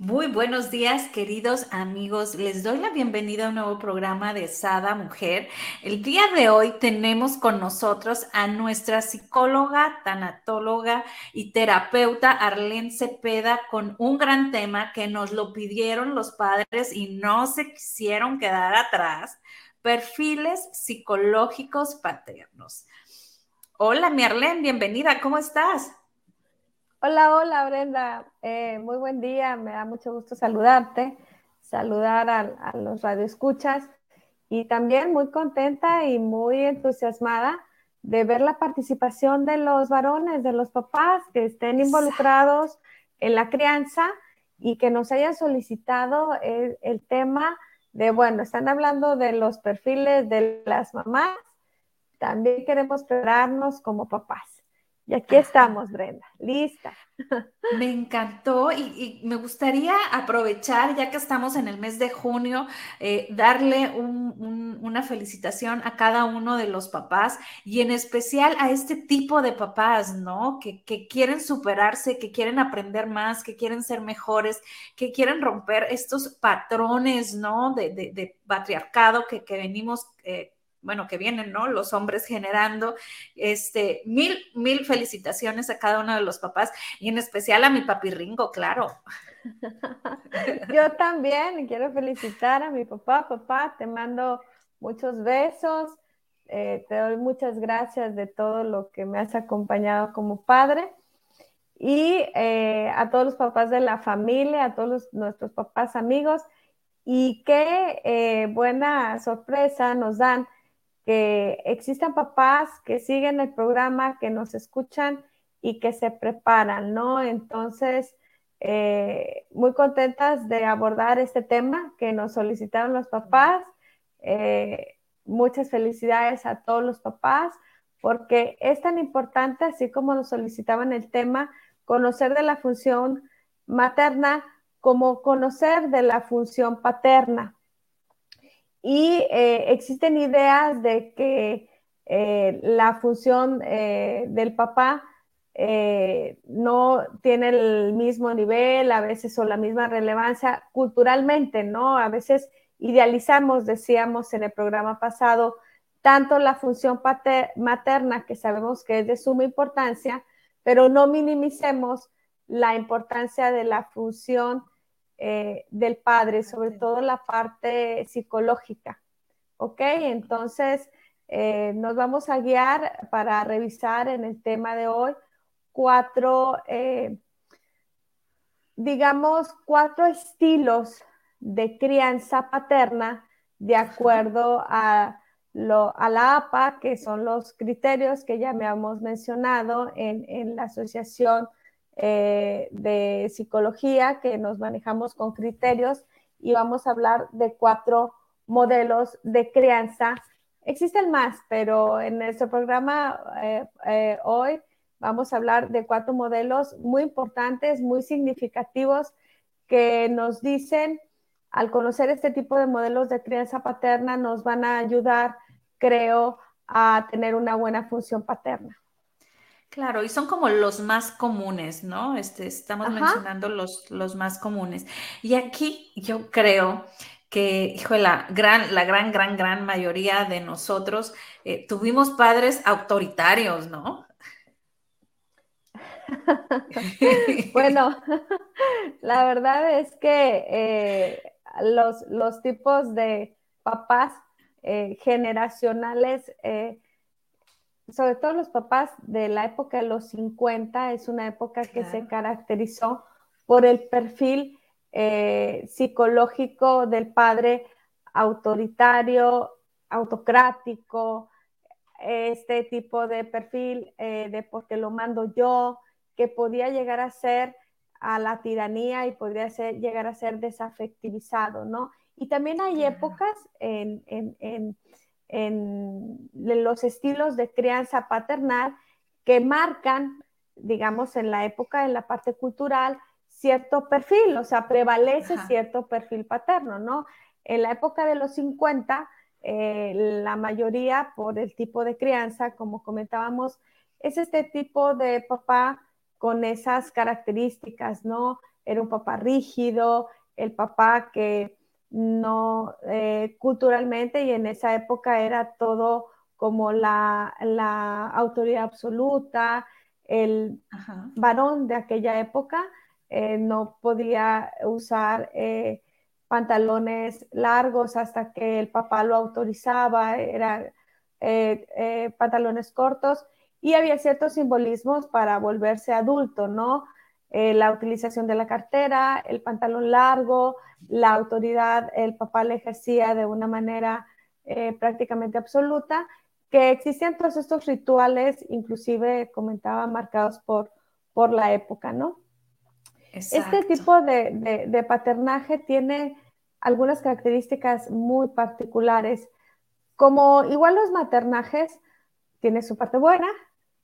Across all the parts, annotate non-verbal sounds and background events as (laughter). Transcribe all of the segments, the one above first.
Muy buenos días, queridos amigos. Les doy la bienvenida a un nuevo programa de Sada Mujer. El día de hoy tenemos con nosotros a nuestra psicóloga, tanatóloga y terapeuta Arlene Cepeda con un gran tema que nos lo pidieron los padres y no se quisieron quedar atrás. Perfiles psicológicos paternos. Hola, mi Arlene, bienvenida. ¿Cómo estás? Hola, hola Brenda, eh, muy buen día, me da mucho gusto saludarte, saludar a, los radioescuchas y también muy contenta y muy entusiasmada de ver la participación de los varones, de los papás que estén involucrados en la crianza y que nos hayan solicitado el, el tema de, bueno, están hablando de los perfiles de las mamás, también queremos prepararnos como papás. Y aquí estamos, Brenda, lista. Me encantó y, me gustaría aprovechar, ya que estamos en el mes de junio, eh, darle una felicitación a cada uno de los papás y en especial a este tipo de papás, ¿no? Que, quieren superarse, que quieren aprender más, que quieren ser mejores, que quieren romper estos patrones, ¿no? De, patriarcado que, venimos... Eh, bueno, que vienen, ¿no? Los hombres generando, este, mil, mil felicitaciones a cada uno de los papás y en especial a mi papi Ringo, claro. (laughs) Yo también quiero felicitar a mi papá, papá, te mando muchos besos, eh, te doy muchas gracias de todo lo que me has acompañado como padre y eh, a todos los papás de la familia, a todos nuestros papás amigos y qué eh, buena sorpresa nos dan que existan papás que siguen el programa, que nos escuchan y que se preparan, ¿no? Entonces, eh, muy contentas de abordar este tema que nos solicitaron los papás. Eh, muchas felicidades a todos los papás, porque es tan importante, así como nos solicitaban el tema, conocer de la función materna como conocer de la función paterna. Y eh, existen ideas de que eh, la función eh, del papá no tiene el mismo nivel, a veces o la misma relevancia culturalmente, ¿no? A veces idealizamos, decíamos en el programa pasado, tanto la función materna, que sabemos que es de suma importancia, pero no minimicemos la importancia de la función eh, del padre, sobre todo la parte psicológica. ¿Ok? Entonces, eh, nos vamos a guiar para revisar en el tema de hoy cuatro, eh, digamos, cuatro estilos de crianza paterna de acuerdo a, a la APA, que son los criterios que ya me hemos mencionado en, en la Asociación eh, de psicología que nos manejamos con criterios y vamos a hablar de cuatro modelos de crianza. Existen más, pero en nuestro programa eh, eh, hoy vamos a hablar de cuatro modelos muy importantes, muy significativos, que nos dicen, al conocer este tipo de modelos de crianza paterna, nos van a ayudar, creo, a tener una buena función paterna. Claro, y son como los más comunes, ¿no? Este, estamos mencionando los, los más comunes. Y aquí yo creo que, hijo, la gran, la gran, gran, gran mayoría de nosotros eh, tuvimos padres autoritarios, ¿no? (laughs) bueno, (laughs) la verdad es que eh, los, los, tipos de papás eh, generacionales sobre todo los papás de la época de los 50, es una época que se caracterizó por el perfil eh, psicológico del padre autoritario, autocrático, este tipo de perfil eh, de porque lo mando yo, que podía llegar a ser a la tiranía y podría ser, llegar a ser desafectivizado, ¿no? Y también hay épocas en, en, los estilos de crianza paternal que marcan, digamos, en la época, en la parte cultural, cierto perfil, o sea, prevalece cierto perfil paterno, ¿no? En la época de los 50, eh, la mayoría por el tipo de crianza, como comentábamos, es este tipo de papá con esas características, ¿no? Era un papá rígido, el papá que no eh, culturalmente y en esa época era todo como la, autoridad absoluta, el varón de aquella época eh, no podía usar eh, pantalones largos hasta que el papá lo autorizaba, eran pantalones cortos y había ciertos simbolismos para volverse adulto, ¿no? Eh, la utilización de la cartera, el pantalón largo, la autoridad, el papá le ejercía de una manera eh, prácticamente absoluta, que existían todos estos rituales, inclusive comentaba, marcados por, por la época, ¿no? Este tipo de, de paternaje tiene algunas características muy particulares, como igual los maternajes, tiene su parte buena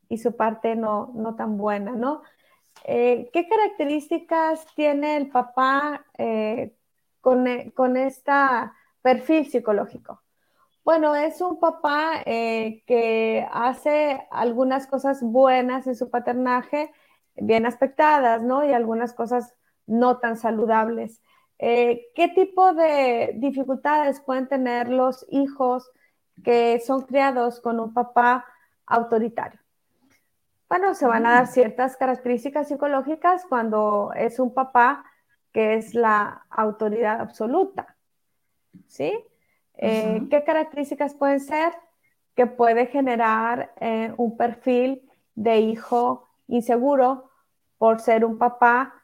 y su parte no, no tan buena, ¿no? Eh, ¿Qué características tiene el papá eh, con, e, con este perfil psicológico? Bueno, es un papá eh, que hace algunas cosas buenas en su paternaje, bien aspectadas, ¿no? Y algunas cosas no tan saludables. ¿Qué tipo de dificultades pueden tener los hijos que son criados con un papá autoritario? Bueno, se van a dar ciertas características psicológicas cuando es un papá que es la autoridad absoluta. ¿Sí? Eh, ¿Qué características pueden ser? Que puede generar eh, un perfil de hijo inseguro por ser un papá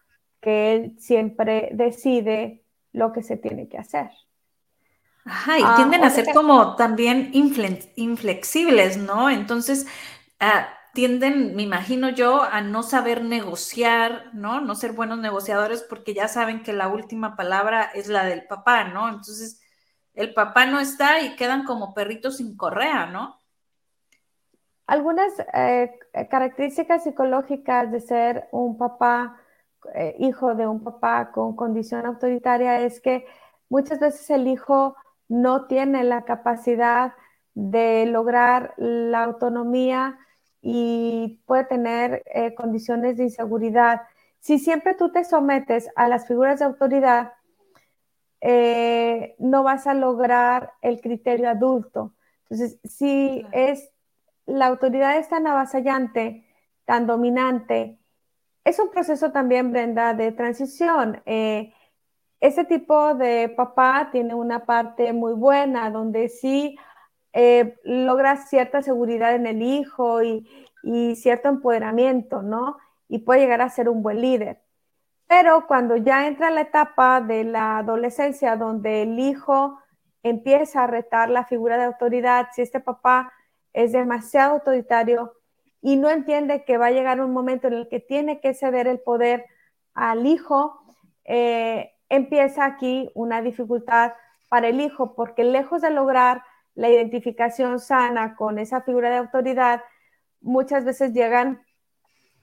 que él siempre decide lo que se tiene que hacer. Ajá, y ah, tienden a ser como también inflexibles, ¿no? Entonces, ah, tienden, me imagino yo, a no saber negociar, ¿no? No ser buenos negociadores porque ya saben que la última palabra es la del papá, ¿no? Entonces, el papá no está y quedan como perritos sin correa, ¿no? Algunas eh, características psicológicas de ser un papá, eh, hijo de un papá con condición autoritaria es que muchas veces el hijo no tiene la capacidad de lograr la autonomía y puede tener eh, condiciones de inseguridad. Si siempre tú te sometes a las figuras de autoridad, eh, no vas a lograr el criterio adulto. Entonces, si es la autoridad es tan avasallante, tan dominante, es un proceso también, Brenda, de transición. Eh, ese tipo de papá tiene una parte muy buena, donde sí eh, logra cierta seguridad en el hijo y, cierto empoderamiento, ¿no? Y puede llegar a ser un buen líder. Pero cuando ya entra la etapa de la adolescencia, donde el hijo empieza a retar la figura de autoridad, si este papá es demasiado autoritario y no entiende que va a llegar un momento en el que tiene que ceder el poder al hijo, eh, empieza aquí una dificultad para el hijo, porque lejos de lograr la identificación sana con esa figura de autoridad, muchas veces llegan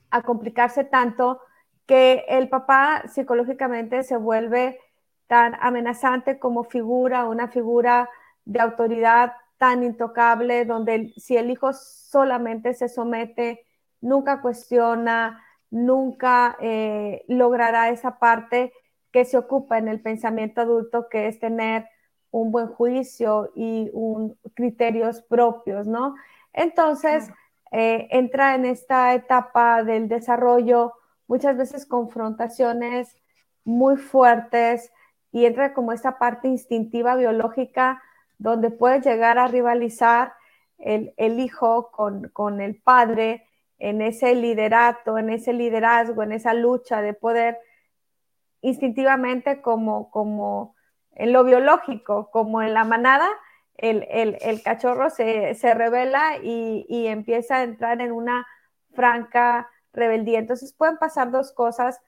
a complicarse tanto que el papá psicológicamente se vuelve tan amenazante como figura, una figura de autoridad tan intocable, donde si el hijo solamente se somete, nunca cuestiona, nunca eh, logrará esa parte que se ocupa en el pensamiento adulto, que es tener un buen juicio y un, criterios propios, ¿no? Entonces, eh, entra en esta etapa del desarrollo muchas veces confrontaciones muy fuertes y entra como esta parte instintiva biológica donde puede llegar a rivalizar el, hijo con, con, el padre en ese liderato, en ese liderazgo, en esa lucha de poder instintivamente como, como en lo biológico, como en la manada, el, cachorro se, revela y, empieza a entrar en una franca rebeldía. Entonces pueden pasar dos cosas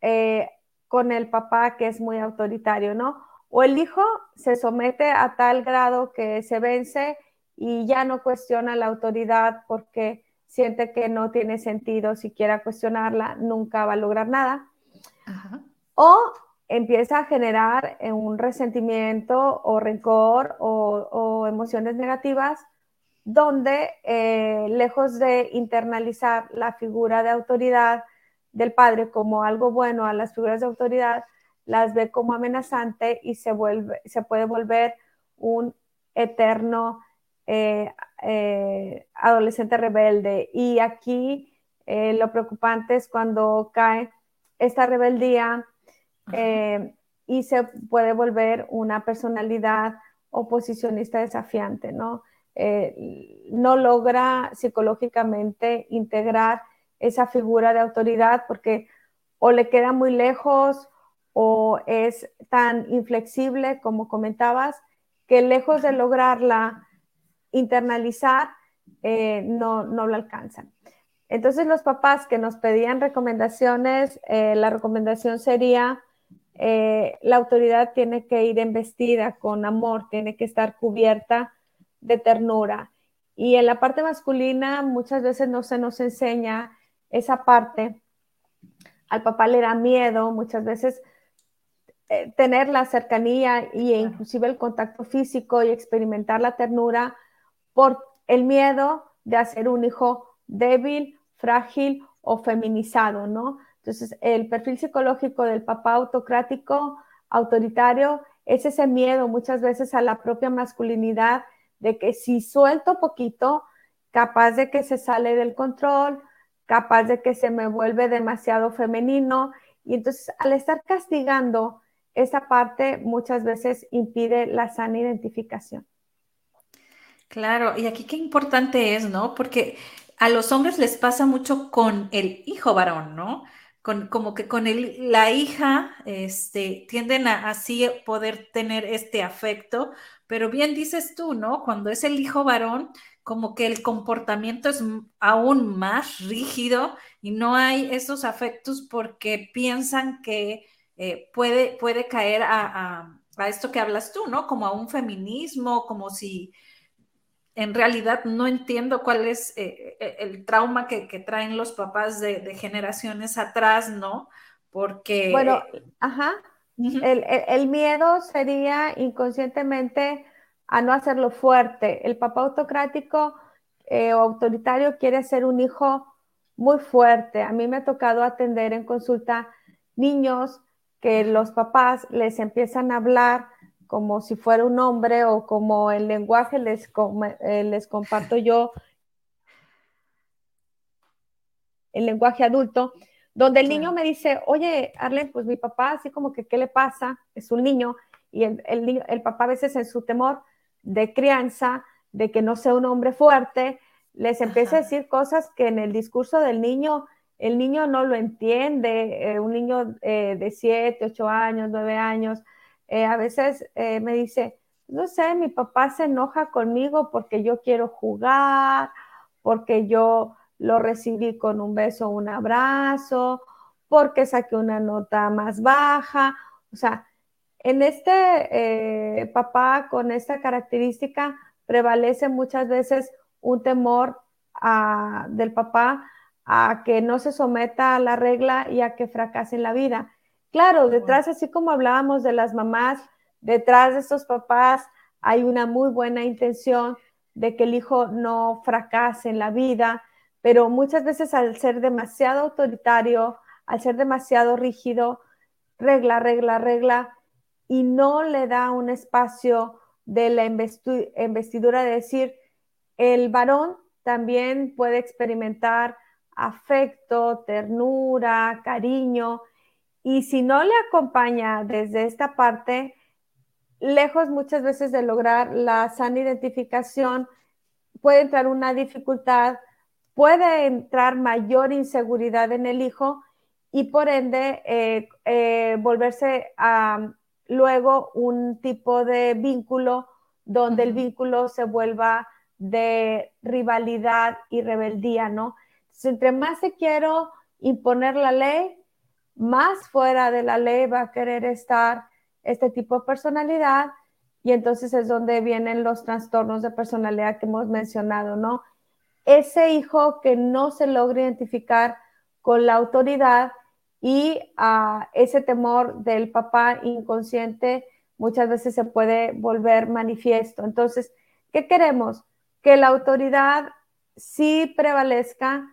eh, con el papá que es muy autoritario, ¿no? O el hijo se somete a tal grado que se vence y ya no cuestiona la autoridad porque siente que no tiene sentido siquiera cuestionarla, nunca va a lograr nada. O empieza a generar eh, un resentimiento o rencor o, emociones negativas donde eh, lejos de internalizar la figura de autoridad del padre como algo bueno a las figuras de autoridad, las ve como amenazante y se, vuelve, se puede volver un eterno eh, adolescente rebelde. Y aquí lo preocupante es cuando cae esta rebeldía eh, y se puede volver una personalidad oposicionista desafiante, ¿no? Eh, no logra psicológicamente integrar esa figura de autoridad porque o le queda muy lejos o es tan inflexible como comentabas que lejos de lograrla internalizar eh, no, no lo alcanzan. Entonces los papás que nos pedían recomendaciones, la recomendación sería eh, la autoridad tiene que ir embestida con amor, tiene que estar cubierta de ternura. Y en la parte masculina muchas veces no se nos enseña esa parte. Al papá le da miedo muchas veces eh, tener la cercanía e inclusive el contacto físico y experimentar la ternura por el miedo de hacer un hijo débil, frágil o feminizado, ¿no? Entonces, el perfil psicológico del papá autocrático, autoritario, es ese miedo muchas veces a la propia masculinidad de que si suelto poquito, capaz de que se sale del control, capaz de que se me vuelve demasiado femenino. Y entonces, al estar castigando esa parte, muchas veces impide la sana identificación. Claro, y aquí qué importante es, ¿no? Porque a los hombres les pasa mucho con el hijo varón, ¿no? Como que con la hija este, tienden a así poder tener este afecto, pero bien dices tú, ¿no? Cuando es el hijo varón, como que el comportamiento es aún más rígido y no hay esos afectos porque piensan que eh, puede, puede caer a, a, esto que hablas tú, ¿no? Como a un feminismo, como si en realidad no entiendo cuál es eh, eh, el trauma que, traen los papás de, generaciones atrás, ¿no? Porque... Bueno, ajá. el, miedo sería inconscientemente a no hacerlo fuerte. El papá autocrático eh, o autoritario quiere ser un hijo muy fuerte. A mí me ha tocado atender en consulta niños que los papás les empiezan a hablar como si fuera un hombre o como el lenguaje les, eh, les comparto yo, el lenguaje adulto, donde el niño me dice, oye, Arlen, pues mi papá, así como que, ¿qué le pasa? Es un niño, y el, el, el papá a veces en su temor de crianza, de que no sea un hombre fuerte, les empieza a decir cosas que en el discurso del niño, el niño no lo entiende, eh, un niño eh, de 7, 8 años, 9 años, eh, a veces eh, me dice, no sé, mi papá se enoja conmigo porque yo quiero jugar, porque yo lo recibí con un beso, un abrazo, porque saqué una nota más baja. O sea, en este eh, papá con esta característica prevalece muchas veces un temor del papá a que no se someta a la regla y a que fracase en la vida. Claro, detrás, así como hablábamos de las mamás, detrás de estos papás hay una muy buena intención de que el hijo no fracase en la vida, pero muchas veces al ser demasiado autoritario, al ser demasiado rígido, regla, regla, regla, y no le da un espacio de la investidura de decir, el varón también puede experimentar afecto, ternura, cariño, y si no le acompaña desde esta parte, lejos muchas veces de lograr la sana identificación, puede entrar una dificultad, puede entrar mayor inseguridad en el hijo y por ende eh, eh, volverse a, luego un tipo de vínculo donde el vínculo se vuelva de rivalidad y rebeldía, ¿no? entre más se quiero imponer la ley, más fuera de la ley va a querer estar este tipo de personalidad y entonces es donde vienen los trastornos de personalidad que hemos mencionado, ¿no? Ese hijo que no se logra identificar con la autoridad y uh, ese temor del papá inconsciente muchas veces se puede volver manifiesto. Entonces, ¿qué queremos? Que la autoridad sí prevalezca,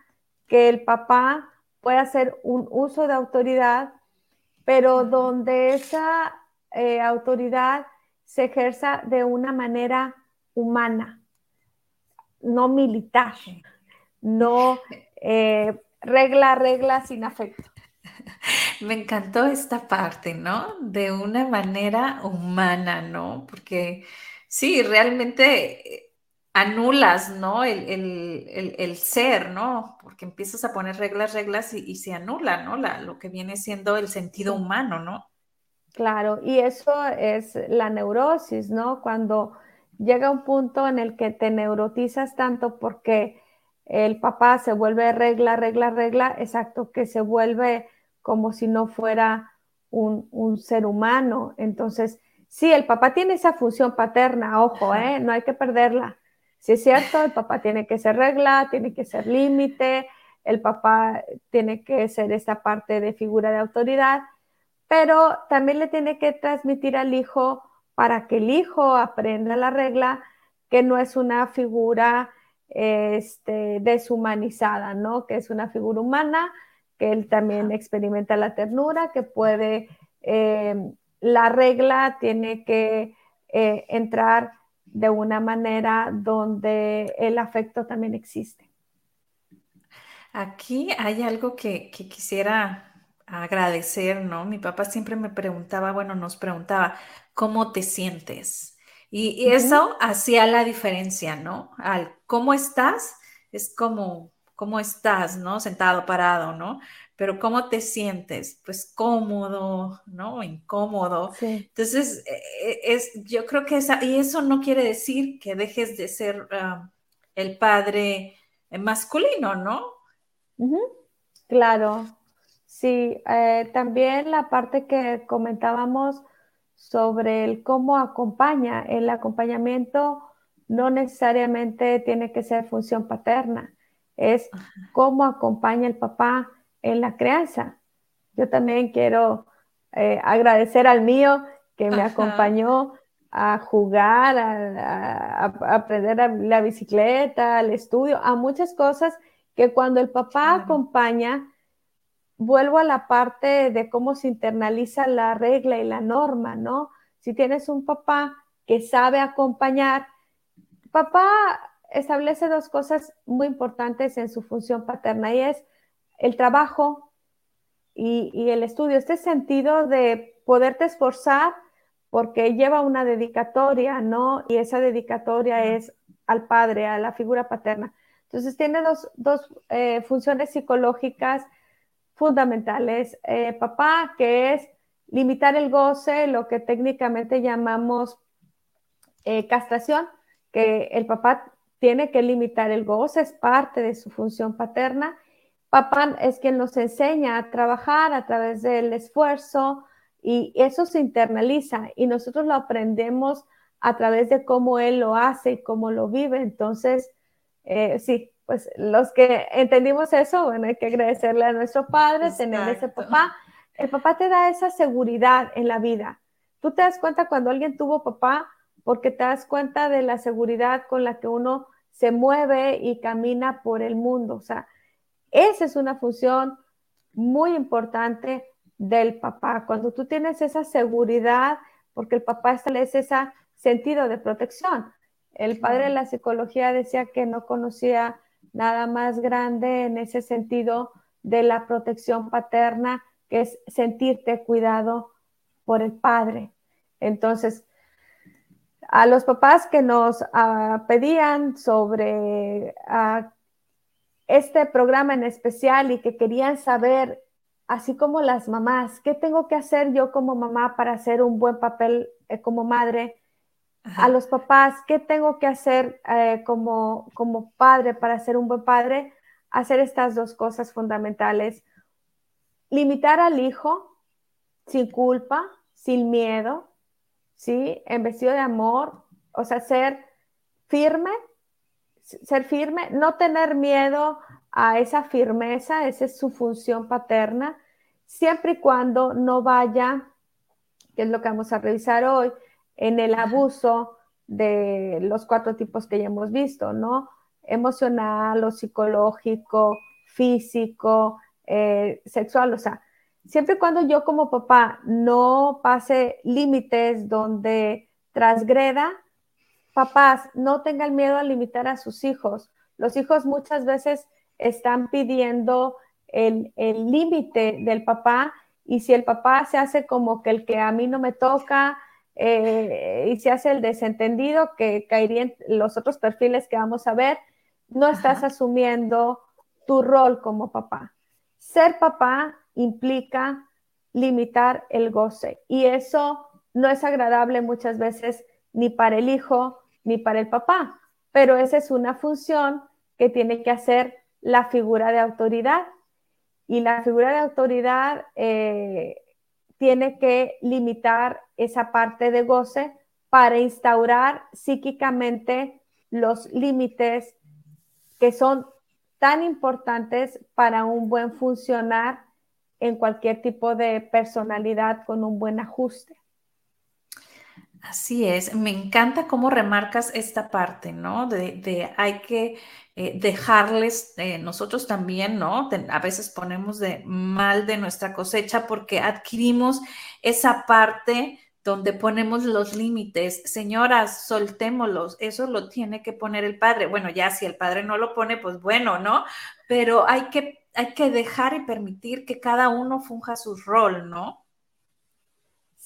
que el papá pueda hacer un uso de autoridad, pero donde esa eh, autoridad se ejerza de una manera humana, no militar, no eh, regla, regla sin afecto. (laughs) Me encantó esta parte, ¿no? De una manera humana, ¿no? Porque sí, realmente eh, anulas, ¿no? El, ser, ¿no? Porque empiezas a poner reglas, reglas y, se anula, ¿no? La, lo que viene siendo el sentido humano, ¿no? Claro, y eso es la neurosis, ¿no? Cuando llega un punto en el que te neurotizas tanto porque el papá se vuelve regla, regla, regla, exacto, que se vuelve como si no fuera un, un ser humano. Entonces, sí, el papá tiene esa función paterna, ojo, ¿eh? no hay que perderla. Sí es cierto, el papá tiene que ser regla, tiene que ser límite, el papá tiene que ser esa parte de figura de autoridad, pero también le tiene que transmitir al hijo para que el hijo aprenda la regla, que no es una figura este, deshumanizada, ¿no? Que es una figura humana, que él también experimenta la ternura, que puede, eh, la regla tiene que eh, entrar de una manera donde el afecto también existe. Aquí hay algo que, que quisiera agradecer, ¿no? Mi papá siempre me preguntaba, bueno, nos preguntaba, ¿cómo te sientes? Y, eso hacía la diferencia, ¿no? Al cómo estás, es como, ¿cómo estás, ¿no? Sentado, parado, ¿no? Pero ¿cómo te sientes? Pues cómodo, ¿no? Incómodo. Entonces, e, e, es, yo creo que esa, y eso no quiere decir que dejes de ser ah, el padre masculino, ¿no? Claro, Sí, eh, también la parte que comentábamos sobre el cómo acompaña, el acompañamiento no necesariamente tiene que ser función paterna, es cómo acompaña el papá en la crianza. Yo también quiero eh, agradecer al mío que me acompañó a jugar, a, aprender la bicicleta, al estudio, a muchas cosas que cuando el papá acompaña, vuelvo a la parte de cómo se internaliza la regla y la norma, ¿no? Si tienes un papá que sabe acompañar, papá establece dos cosas muy importantes en su función paterna y es el trabajo y, el estudio, este sentido de poderte esforzar porque lleva una dedicatoria, ¿no? Y esa dedicatoria es al padre, a la figura paterna. Entonces tiene dos, eh, funciones psicológicas fundamentales. Eh, papá, que es limitar el goce, lo que técnicamente llamamos eh, castración, que el papá tiene que limitar el goce, es parte de su función paterna. Papá es quien nos enseña a trabajar a través del esfuerzo y eso se internaliza y nosotros lo aprendemos a través de cómo él lo hace y cómo lo vive. Entonces, eh, sí, pues los que entendimos eso, bueno, hay que agradecerle a nuestro padre, tener ese papá. El papá te da esa seguridad en la vida. Tú te das cuenta cuando alguien tuvo papá porque te das cuenta de la seguridad con la que uno se mueve y camina por el mundo. O sea, esa es una función muy importante del papá. Cuando tú tienes esa seguridad, porque el papá establece ese sentido de protección. El padre de la psicología decía que no conocía nada más grande en ese sentido de la protección paterna, que es sentirte cuidado por el padre. Entonces, a los papás que nos ah, pedían sobre ah, este programa en especial y que querían saber, así como las mamás, ¿qué tengo que hacer yo como mamá para hacer un buen papel eh, como madre? a los papás, ¿qué tengo que hacer eh, como, como padre para ser un buen padre? Hacer estas dos cosas fundamentales. limitar al hijo sin culpa, sin miedo, ¿sí? En vestido de amor, o sea, ser firme, ser firme, no tener miedo a esa firmeza, esa es su función paterna, siempre y cuando no vaya, que es lo que vamos a revisar hoy, en el abuso de los cuatro tipos que ya hemos visto, ¿no? Emocional o psicológico, físico, eh, sexual, o sea, siempre y cuando yo como papá no pase límites donde transgreda, papás no tengan miedo a limitar a sus hijos. Los hijos muchas veces están pidiendo el límite del papá y si el papá se hace como que el que a mí no me toca eh, y se hace el desentendido que caería en los otros perfiles que vamos a ver, no estás asumiendo tu rol como papá. Ser papá implica limitar el goce y eso no es agradable muchas veces ni para el hijo ni para el papá, pero esa es una función que tiene que hacer la figura de autoridad. Y la figura de autoridad eh, tiene que limitar esa parte de goce para instaurar psíquicamente los límites que son tan importantes para un buen funcionar en cualquier tipo de personalidad con un buen ajuste. Así es, me encanta cómo remarcas esta parte, ¿no? De, hay que eh, dejarles, eh, nosotros también, ¿no? a veces ponemos de mal de nuestra cosecha porque adquirimos esa parte donde ponemos los límites. Señoras, soltémoslos, eso lo tiene que poner el padre. Bueno, ya si el padre no lo pone, pues bueno, ¿no? Pero hay que, hay que dejar y permitir que cada uno funja su rol, ¿no?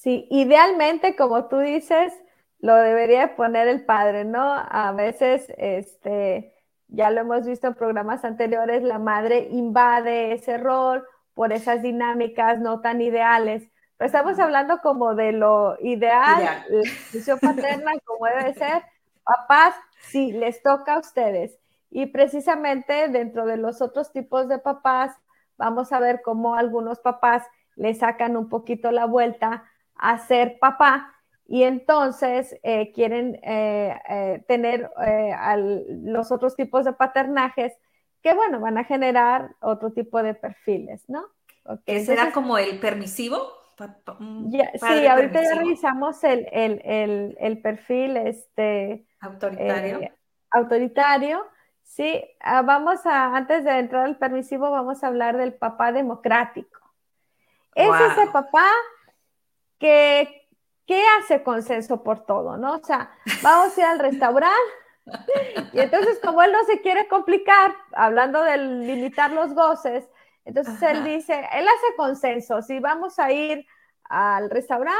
Sí, idealmente, como tú dices, lo debería poner el padre, ¿no? A veces, este, ya lo hemos visto en programas anteriores, la madre invade ese rol por esas dinámicas no tan ideales. Pero estamos hablando como de lo ideal, la función paterna, (laughs) como debe ser. Papás, sí, les toca a ustedes. Y precisamente dentro de los otros tipos de papás, vamos a ver cómo algunos papás le sacan un poquito la vuelta a ser papá y entonces eh, quieren eh, eh, tener los otros tipos de paternajes que, bueno, van a generar otro tipo de perfiles, ¿no? Okay, ¿Será como el permisivo? sí, ahorita ya revisamos el, el, perfil este, autoritario. autoritario. Sí, ah, vamos a, antes de entrar al permisivo, vamos a hablar del papá democrático. Es ese papá que, hace consenso por todo, ¿no? O sea, vamos a ir al restaurante y entonces como él no se quiere complicar, hablando de limitar los goces, entonces él dice, él hace consenso, si vamos a ir al restaurante,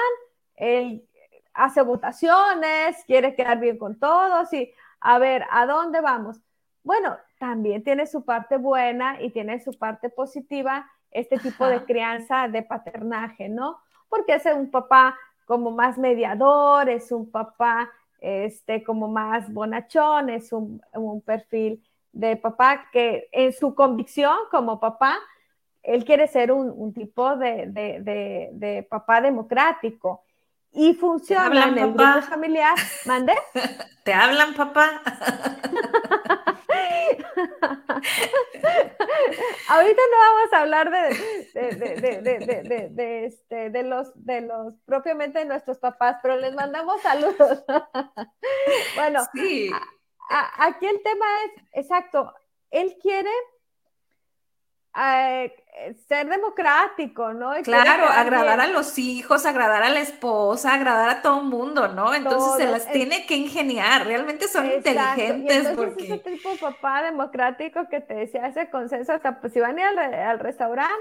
él hace votaciones, quiere quedar bien con todos y a ver, ¿a dónde vamos? Bueno, también tiene su parte buena y tiene su parte positiva este tipo de crianza de paternaje, ¿no? Porque es un papá como más mediador, es un papá este, como más bonachón, es un, perfil de papá que en su convicción como papá, él quiere ser un, tipo de, papá democrático y funciona en el grupo familiar. ¿Mande? (laughs) ¿Te hablan, papá? (laughs) (laughs) Ahorita no vamos a hablar de, este, de, los, de los propiamente de nuestros papás, pero les mandamos saludos. (laughs) bueno, aquí el tema es, exacto, él quiere eh, ser democrático, ¿no? claro, agradar a los hijos, agradar a la esposa, agradar a todo el mundo, ¿no? Entonces se las tiene que ingeniar, realmente son inteligentes. porque... ese tipo de papá democrático que te decía ese consenso, hasta pues si van a ir al, restaurante,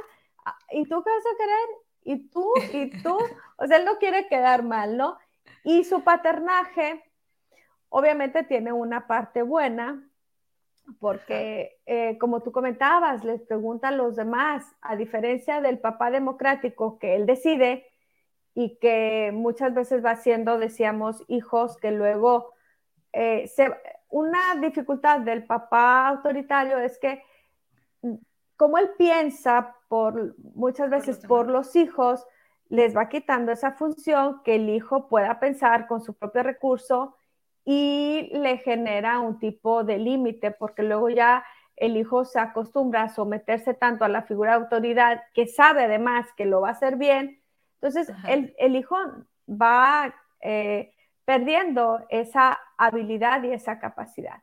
ah, ¿y tú qué vas a querer? ¿Y tú? ¿Y tú? (laughs) o sea, él no quiere quedar mal, ¿no? Y su paternaje, obviamente tiene una parte buena, porque eh, como tú comentabas, les preguntan los demás, a diferencia del papá democrático que él decide y que muchas veces va siendo, decíamos, hijos que luego eh, una dificultad del papá autoritario es que como él piensa por muchas veces por los hijos, les va quitando esa función que el hijo pueda pensar con su propio recurso y le genera un tipo de límite, porque luego ya el hijo se acostumbra a someterse tanto a la figura de autoridad que sabe además que lo va a hacer bien. Entonces, el, hijo va eh, perdiendo esa habilidad y esa capacidad.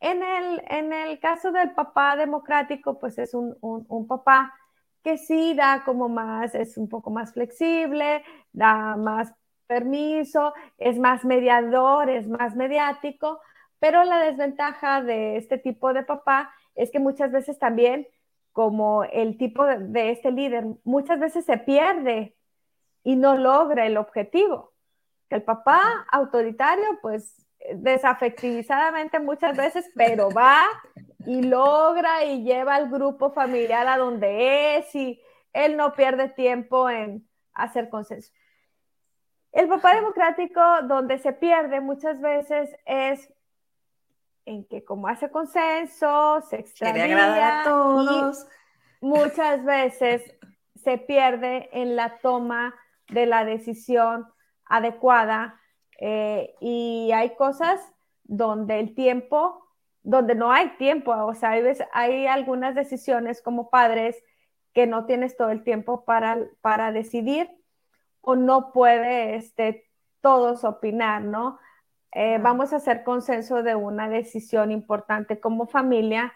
En el, en el caso del papá democrático, pues es un, un, papá que sí da como más, es un poco más flexible, da más permiso, es más mediador, es más mediático, pero la desventaja de este tipo de papá es que muchas veces también, como el tipo de, este líder, muchas veces se pierde y no logra el objetivo. El papá autoritario, pues desafectivizadamente muchas veces, pero va y logra y lleva al grupo familiar a donde es y él no pierde tiempo en hacer consenso. El papá democrático donde se pierde muchas veces es en que como hace consenso, se extravía a todos. Y muchas veces se pierde en la toma de la decisión adecuada eh, y hay cosas donde el tiempo, donde no hay tiempo, o sea, hay, hay algunas decisiones como padres que no tienes todo el tiempo para, para decidir o no puede este, todos opinar, ¿no? Eh, vamos a hacer consenso de una decisión importante como familia.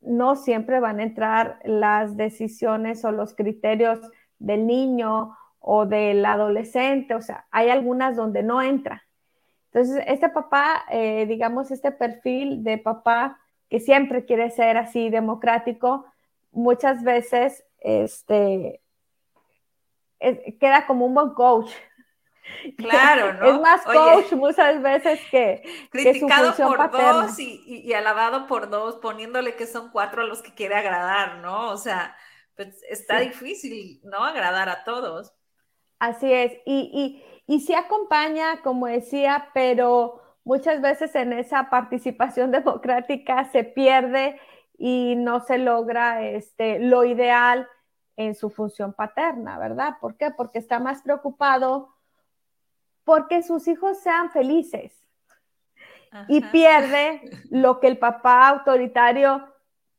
No siempre van a entrar las decisiones o los criterios del niño o del adolescente, o sea, hay algunas donde no entra. Entonces, este papá, eh, digamos, este perfil de papá que siempre quiere ser así democrático, muchas veces este, queda como un buen coach. (laughs) Claro, ¿no? Es más coach muchas veces que. Criticado por dos y, alabado por dos, poniéndole que son cuatro a los que quiere agradar, ¿no? O sea, pues está difícil, ¿no? Agradar a todos. Así es, y, y, sí acompaña, como decía, pero muchas veces en esa participación (laughs) democrática se pierde y no se logra este, lo ideal en su función paterna, ¿verdad? ¿Por qué? Porque está más preocupado porque sus hijos sean felices y pierde lo que el papá autoritario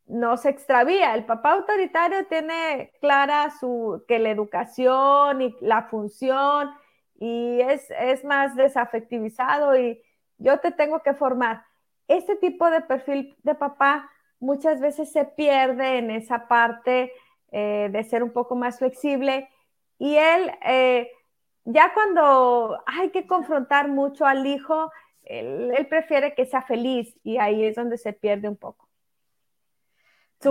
no se extravía. El papá autoritario tiene clara su, que la educación y la función y es, es más desafectivizado y yo te tengo que formar. Este tipo de perfil de papá muchas veces se pierde en esa parte eh, de ser un poco más flexible y él, eh, ya cuando hay que confrontar mucho al hijo, él prefiere que sea feliz y ahí es donde se pierde un poco.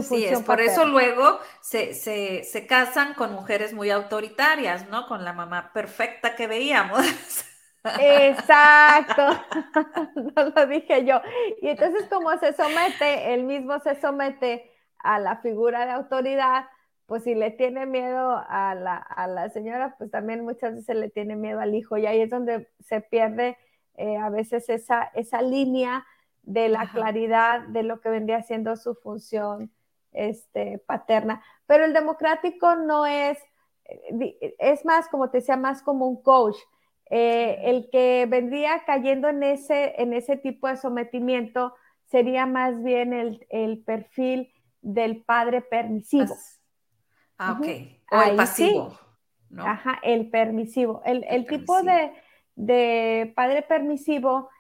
Sí, es, por eso luego se, casan con mujeres muy autoritarias, ¿no? Con la mamá perfecta que veíamos. Exacto, (laughs) (laughs) no lo dije yo. Y entonces como se somete, él mismo se somete a la figura de autoridad, pues si le tiene miedo a la, señora, pues también muchas veces le tiene miedo al hijo y ahí es donde se pierde eh, a veces esa, esa línea de la claridad de lo que vendría siendo su función este, paterna. Pero el democrático no es, eh, es más, como te decía, más como un coach. Eh, el que vendría cayendo en ese, en ese tipo de sometimiento sería más bien el, perfil del padre permisivo. Ah, ok. O el pasivo. Ajá, el permisivo. El, tipo De, de padre permisivo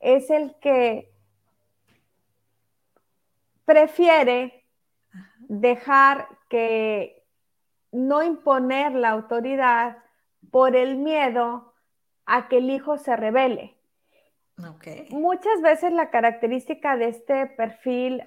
es el que prefiere dejar que no imponer la autoridad por el miedo a que el hijo se revele. Muchas veces la característica de este perfil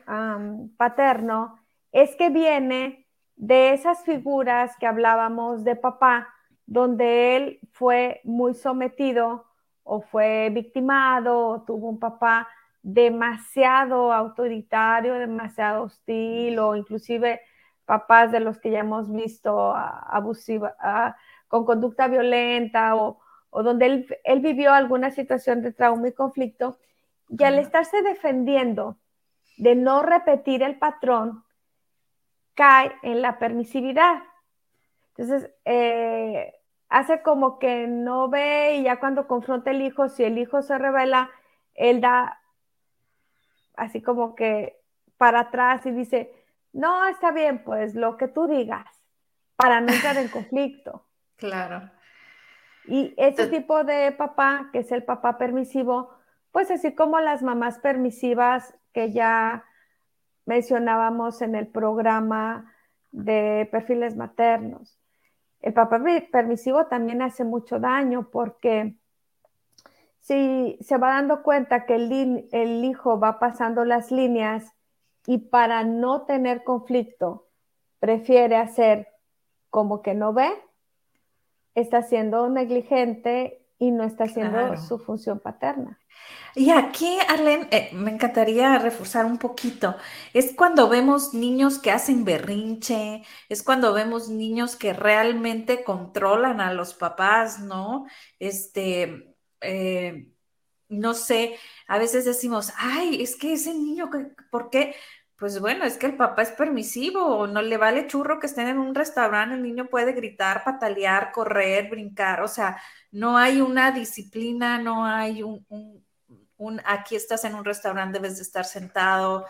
paterno es que viene de esas figuras que hablábamos de papá, donde él fue muy sometido o fue victimado o tuvo un papá demasiado autoritario, demasiado hostil o inclusive papás de los que ya hemos visto abusiva, con conducta violenta o, donde él, vivió alguna situación de trauma y conflicto, y al estarse defendiendo de no repetir el patrón, cae en la permisividad. Entonces, eh, hace como que no ve y ya cuando confronta el hijo, si el hijo se revela, él da así como que para atrás y dice, no, está bien, pues lo que tú digas, para no entrar en conflicto. (laughs) Claro. Y ese tipo de papá, que es el papá permisivo, pues así como las mamás permisivas que ya mencionábamos en el programa de perfiles maternos. El papá permisivo también hace mucho daño porque si se va dando cuenta que el, hijo va pasando las líneas y para no tener conflicto prefiere hacer como que no ve, está siendo negligente y no está haciendo su función paterna. Y aquí, Arlen, eh, me encantaría reforzar un poquito. Es cuando vemos niños que hacen berrinche, es cuando vemos niños que realmente controlan a los papás, ¿no? Este, eh, no sé, a veces decimos, ay, es que ese niño, ¿por qué? Pues bueno, es que el papá es permisivo, no le vale churro que estén en un restaurante, el niño puede gritar, patalear, correr, brincar, o sea, no hay una disciplina, no hay un, un, aquí estás en un restaurante, debes de estar sentado,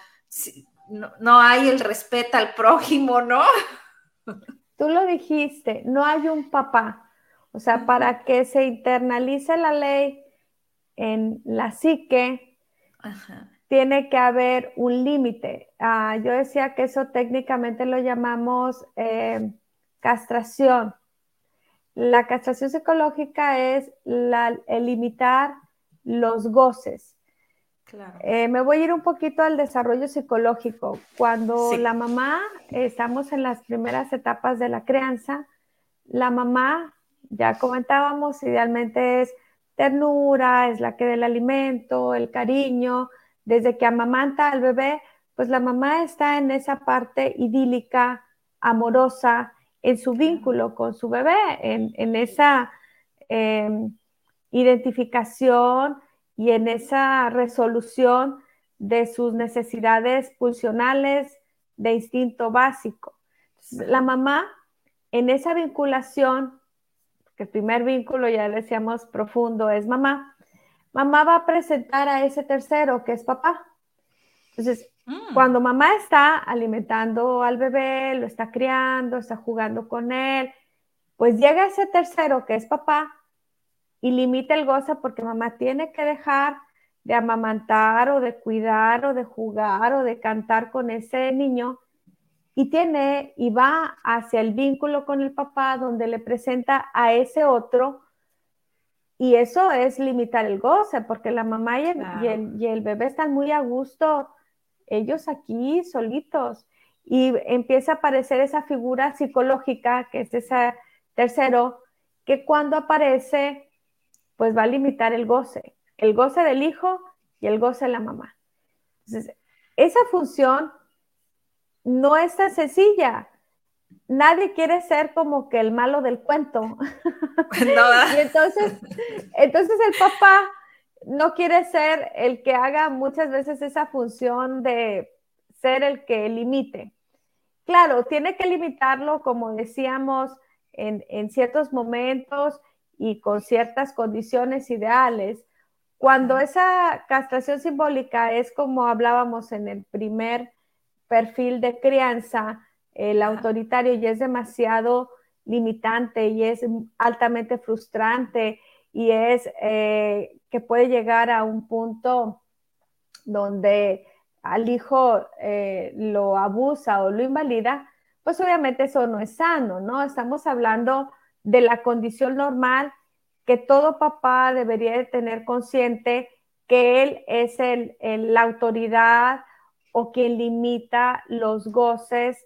no, no hay el respeto al prójimo, ¿no? Tú lo dijiste, no hay un papá. O sea, para que se internalice la ley en la psique, Ajá tiene que haber un límite. Ah, yo decía que eso técnicamente lo llamamos eh, castración. La castración psicológica es el limitar los goces. Eh, me voy a ir un poquito al desarrollo psicológico. Cuando la mamá, estamos en las primeras etapas de la crianza, la mamá, ya comentábamos, idealmente es ternura, es la que da el alimento, el cariño, desde que amamanta al bebé, pues la mamá está en esa parte idílica, amorosa, en su vínculo con su bebé, en, esa em, identificación y en esa resolución de sus necesidades pulsionales de instinto básico. la mamá, en esa vinculación, que el primer vínculo, ya decíamos, profundo es mamá, mamá va a presentar a ese tercero, que es papá. Entonces, mm. cuando mamá está alimentando al bebé, lo está criando, está jugando con él, pues llega ese tercero, que es papá, y limita el goza porque mamá tiene que dejar de amamantar o de cuidar o de jugar o de cantar con ese niño y tiene y va hacia el vínculo con el papá donde le presenta a ese otro y eso es limitar el goce, porque la mamá y el, bebé están muy a gusto, ellos aquí solitos. Y empieza a aparecer esa figura psicológica, que es ese tercero, que cuando aparece, pues va a limitar el goce, el goce del hijo y el goce de la mamá. Entonces, esa función no es tan sencilla nadie quiere ser como que el malo del cuento. (laughs) y entonces, entonces el papá no quiere ser el que haga muchas veces esa función de ser el que limite. Claro, tiene que limitarlo, como decíamos, en, en ciertos momentos y con ciertas condiciones ideales. Cuando esa castración simbólica es como hablábamos en el primer perfil de crianza, el autoritario y es demasiado limitante y es altamente frustrante y es eh, que puede llegar a un punto donde al hijo eh, lo abusa o lo invalida, pues obviamente eso no es sano, ¿no? Estamos hablando de la condición normal que todo papá debería tener consciente que él es el, la autoridad o quien limita los goces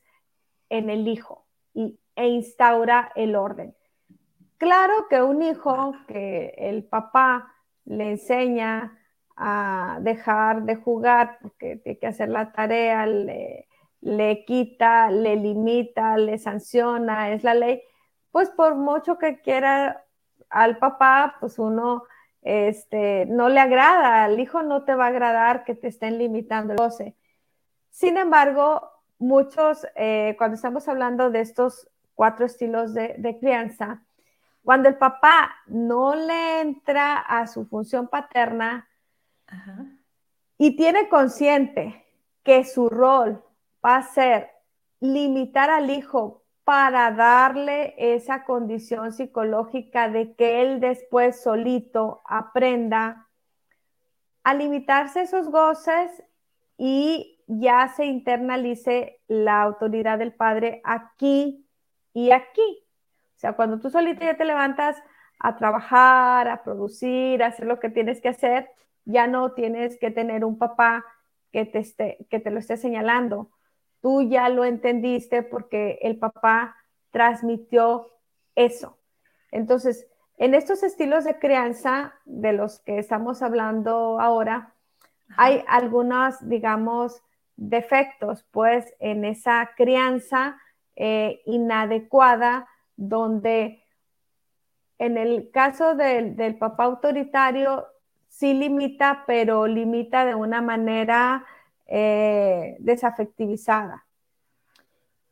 en el hijo y, e instaura el orden. Claro que un hijo que el papá le enseña a dejar de jugar porque tiene que hacer la tarea, le, le quita, le limita, le sanciona, es la ley, pues por mucho que quiera al papá, pues uno este, no le agrada, al hijo no te va a agradar que te estén limitando el goce. Sin embargo, muchos, eh, cuando estamos hablando de estos cuatro estilos de, crianza, cuando el papá no le entra a su función paterna y tiene consciente que su rol va a ser limitar al hijo para darle esa condición psicológica de que él después solito aprenda a limitarse esos goces y ya se internalice la autoridad del padre aquí y aquí. O sea, cuando tú solito ya te levantas a trabajar, a producir, a hacer lo que tienes que hacer, ya no tienes que tener un papá que te, esté, que te lo esté señalando tú ya lo entendiste porque el papá transmitió eso. Entonces, en estos estilos de crianza de los que estamos hablando ahora, hay algunos, digamos, defectos, pues, en esa crianza eh, inadecuada, donde en el caso del, del papá autoritario, sí limita, pero limita de una manera eh, desafectivizada.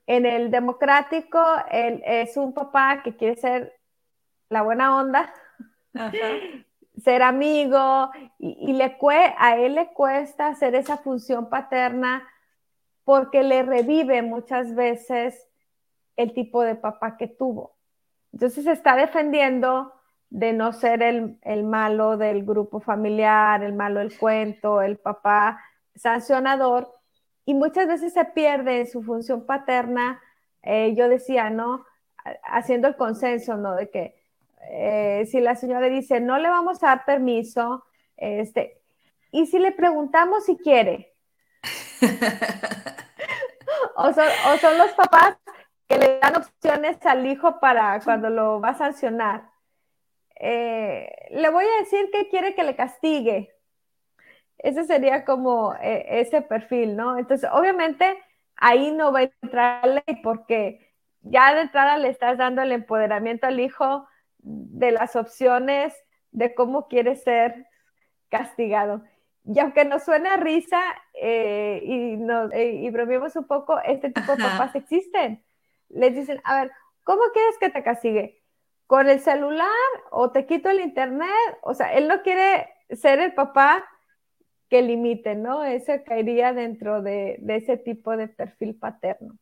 En el democrático, él es un papá que quiere ser la buena onda, ser amigo, y, le a él le cuesta hacer esa función paterna porque le revive muchas veces el tipo de papá que tuvo. Entonces se está defendiendo de no ser el, el, malo del grupo familiar, el malo del cuento, el papá sancionador y muchas veces se pierde su función paterna. Eh, yo decía, ¿no? Haciendo el consenso, ¿no? De que eh, si la señora dice, no le vamos a dar permiso, este, y si le preguntamos si quiere. (laughs) o, son, los papás que le dan opciones al hijo para cuando lo va a sancionar. Eh, le voy a decir que quiere que le castigue ese sería como eh, ese perfil, ¿no? Entonces, obviamente, ahí no va a entrar ley porque ya de entrada le estás dando el empoderamiento al hijo de las opciones de cómo quiere ser castigado. Y aunque nos suene a risa eh, y, nos, eh, y bromeemos un poco, este tipo de papás existen. Les dicen, a ver, ¿cómo quieres que te castigue? ¿Con el celular o te quito el internet? O sea, él no quiere ser el papá que limite, ¿no? Eso caería dentro de, ese tipo de perfil paterno.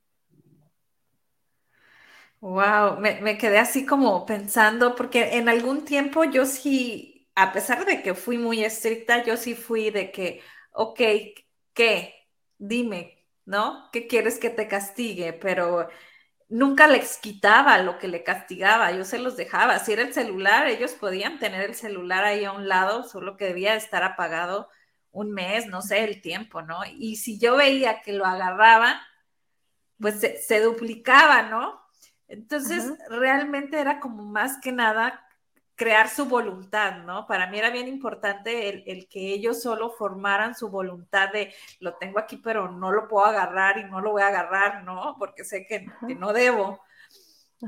Wow, me, quedé así como pensando, porque en algún tiempo yo sí, a pesar de que fui muy estricta, yo sí fui de que, ok, ¿qué? Dime, ¿no? ¿Qué quieres que te castigue? Pero nunca les quitaba lo que le castigaba, yo se los dejaba. Si era el celular, ellos podían tener el celular ahí a un lado, solo que debía estar apagado un mes, no sé, el tiempo, ¿no? Y si yo veía que lo agarraba, pues se, duplicaba, ¿no? Entonces, realmente era como más que nada crear su voluntad, ¿no? Para mí era bien importante el, que ellos solo formaran su voluntad de lo tengo aquí, pero no lo puedo agarrar y no lo voy a agarrar, ¿no? Porque sé que, que no debo.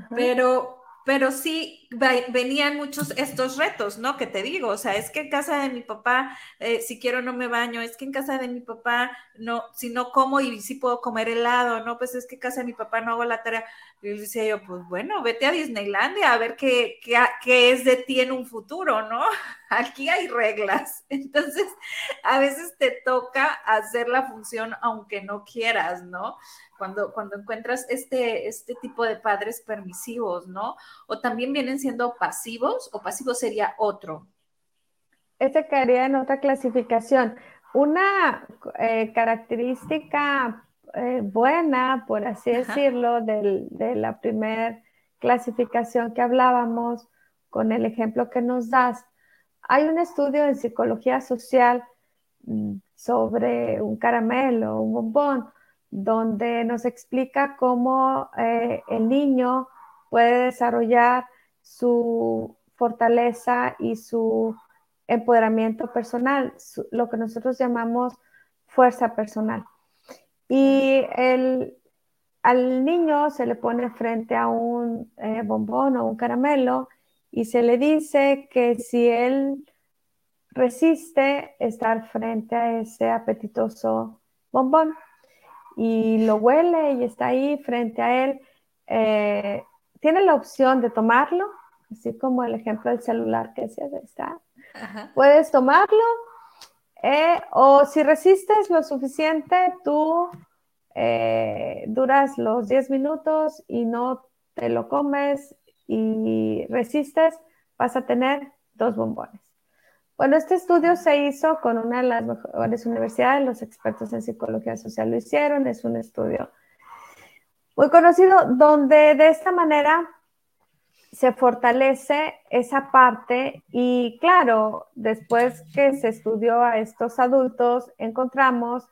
Pero pero sí venían muchos estos retos, ¿no? Que te digo, o sea, es que en casa de mi papá, eh, si quiero no me baño, es que en casa de mi papá, no, si no como y si puedo comer helado, ¿no? Pues es que en casa de mi papá no hago la tarea. Y yo decía yo, pues bueno, vete a Disneylandia a ver qué, qué, qué es de ti en un futuro, ¿no? (laughs) Aquí hay reglas. (laughs) Entonces, a veces te toca hacer la función aunque no quieras, ¿no? cuando, cuando encuentras este, este tipo de padres permisivos, ¿no? O también vienen siendo pasivos, o pasivo sería otro. Este caería en otra clasificación. Una eh, característica eh, buena, por así decirlo, de la primera clasificación que hablábamos con el ejemplo que nos das, hay un estudio en psicología social mm, sobre un caramelo, un bombón, donde nos explica cómo eh, el niño puede desarrollar su fortaleza y su empoderamiento personal, lo que nosotros llamamos fuerza personal. Y al niño se le pone frente a un eh, bombón o un caramelo y se le dice que si él resiste estar frente a ese apetitoso bombón, y lo huele y está ahí frente a él, eh, tiene la opción de tomarlo, así como el ejemplo del celular que se está. Puedes tomarlo eh, o si resistes lo suficiente, tú eh, duras los 10 minutos y no te lo comes y resistes, vas a tener dos bombones. Bueno, este estudio se hizo con una de las mejores universidades, los expertos en psicología social lo hicieron, es un estudio muy conocido donde de esta manera se fortalece esa parte y claro, después que se estudió a estos adultos, encontramos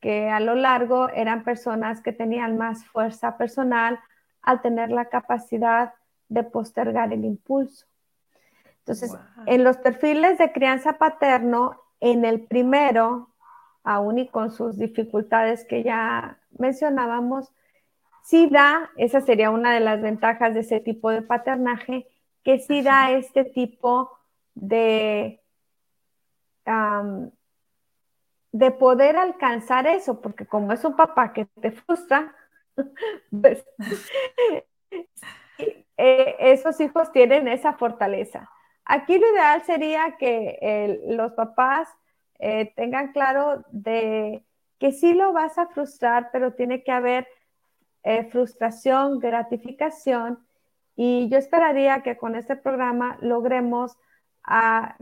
que a lo largo eran personas que tenían más fuerza personal al tener la capacidad de postergar el impulso. Entonces, en los perfiles de crianza paterno, en el primero, aún y con sus dificultades que ya mencionábamos, sí da, esa sería una de las ventajas de ese tipo de paternaje, que sí da este tipo de, de poder alcanzar eso, porque como es un papá que te frustra, (laughs) pues, eh, esos hijos tienen esa fortaleza. Aquí lo ideal sería que los papás eh, tengan claro de que sí lo vas a frustrar, pero tiene que haber eh, frustración, gratificación. Y yo esperaría que con este programa logremos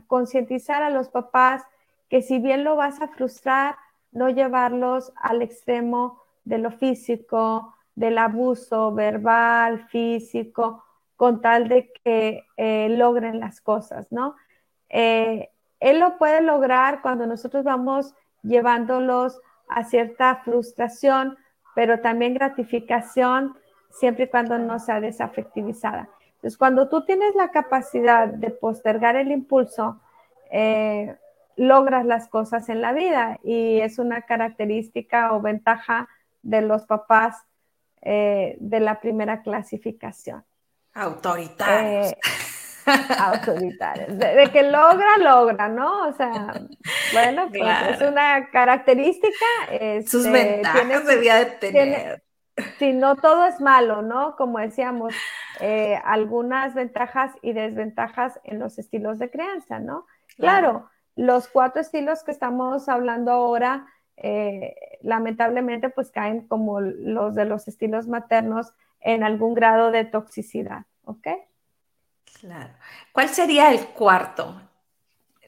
concientizar a los papás que si bien lo vas a frustrar, no llevarlos al extremo de lo físico, del abuso verbal, físico, con tal de que eh, logren las cosas, ¿no? Eh, él lo puede lograr cuando nosotros vamos llevándolos a cierta frustración, pero también gratificación, siempre y cuando no sea desafectivizada. Entonces, cuando tú tienes la capacidad de postergar el impulso, eh, logras las cosas en la vida y es una característica o ventaja de los papás de la primera clasificación. Autoritarios. Eh, (laughs) (laughs) autoritarios. De, que logra, logra, ¿no? O sea, bueno, pues es una característica. Sus este, ventajas debía de tener. si no todo es malo, ¿no? Como decíamos, eh, algunas ventajas y desventajas en los estilos de crianza, ¿no? Claro, los cuatro estilos que estamos hablando ahora, eh, lamentablemente, pues caen como los de los estilos maternos en algún grado de toxicidad, ¿ok? Claro. ¿Cuál sería el cuarto?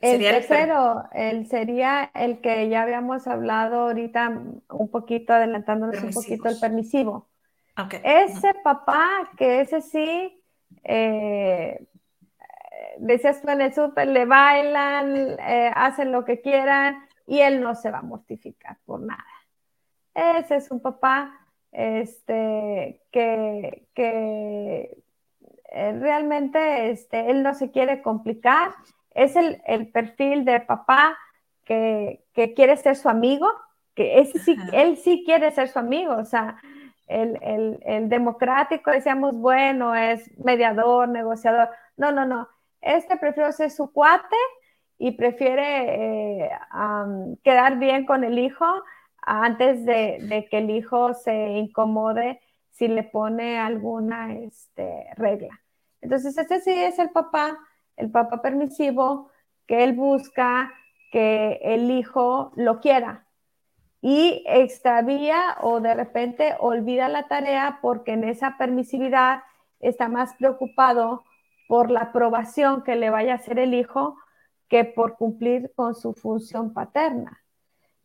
El tercero, el, sería el que ya habíamos hablado ahorita un poquito, adelantándonos un poquito, el permisivo. Okay. Ese papá que ese sí, eh, decías tú en el súper, le bailan, eh, hacen lo que quieran y él no se va a mortificar por nada. Ese es un papá este, que, eh, realmente este, él no se quiere complicar, es el, perfil de papá que, quiere ser su amigo, que sí, él sí quiere ser su amigo, o sea, el, democrático, decíamos, bueno, es mediador, negociador, no, no, no, este prefiere ser su cuate y prefiere eh, quedar bien con el hijo antes de, que el hijo se incomode si le pone alguna este, regla. Entonces, ese sí es el papá, el papá permisivo, que él busca que el hijo lo quiera y extravía o de repente olvida la tarea porque en esa permisividad está más preocupado por la aprobación que le vaya a hacer el hijo que por cumplir con su función paterna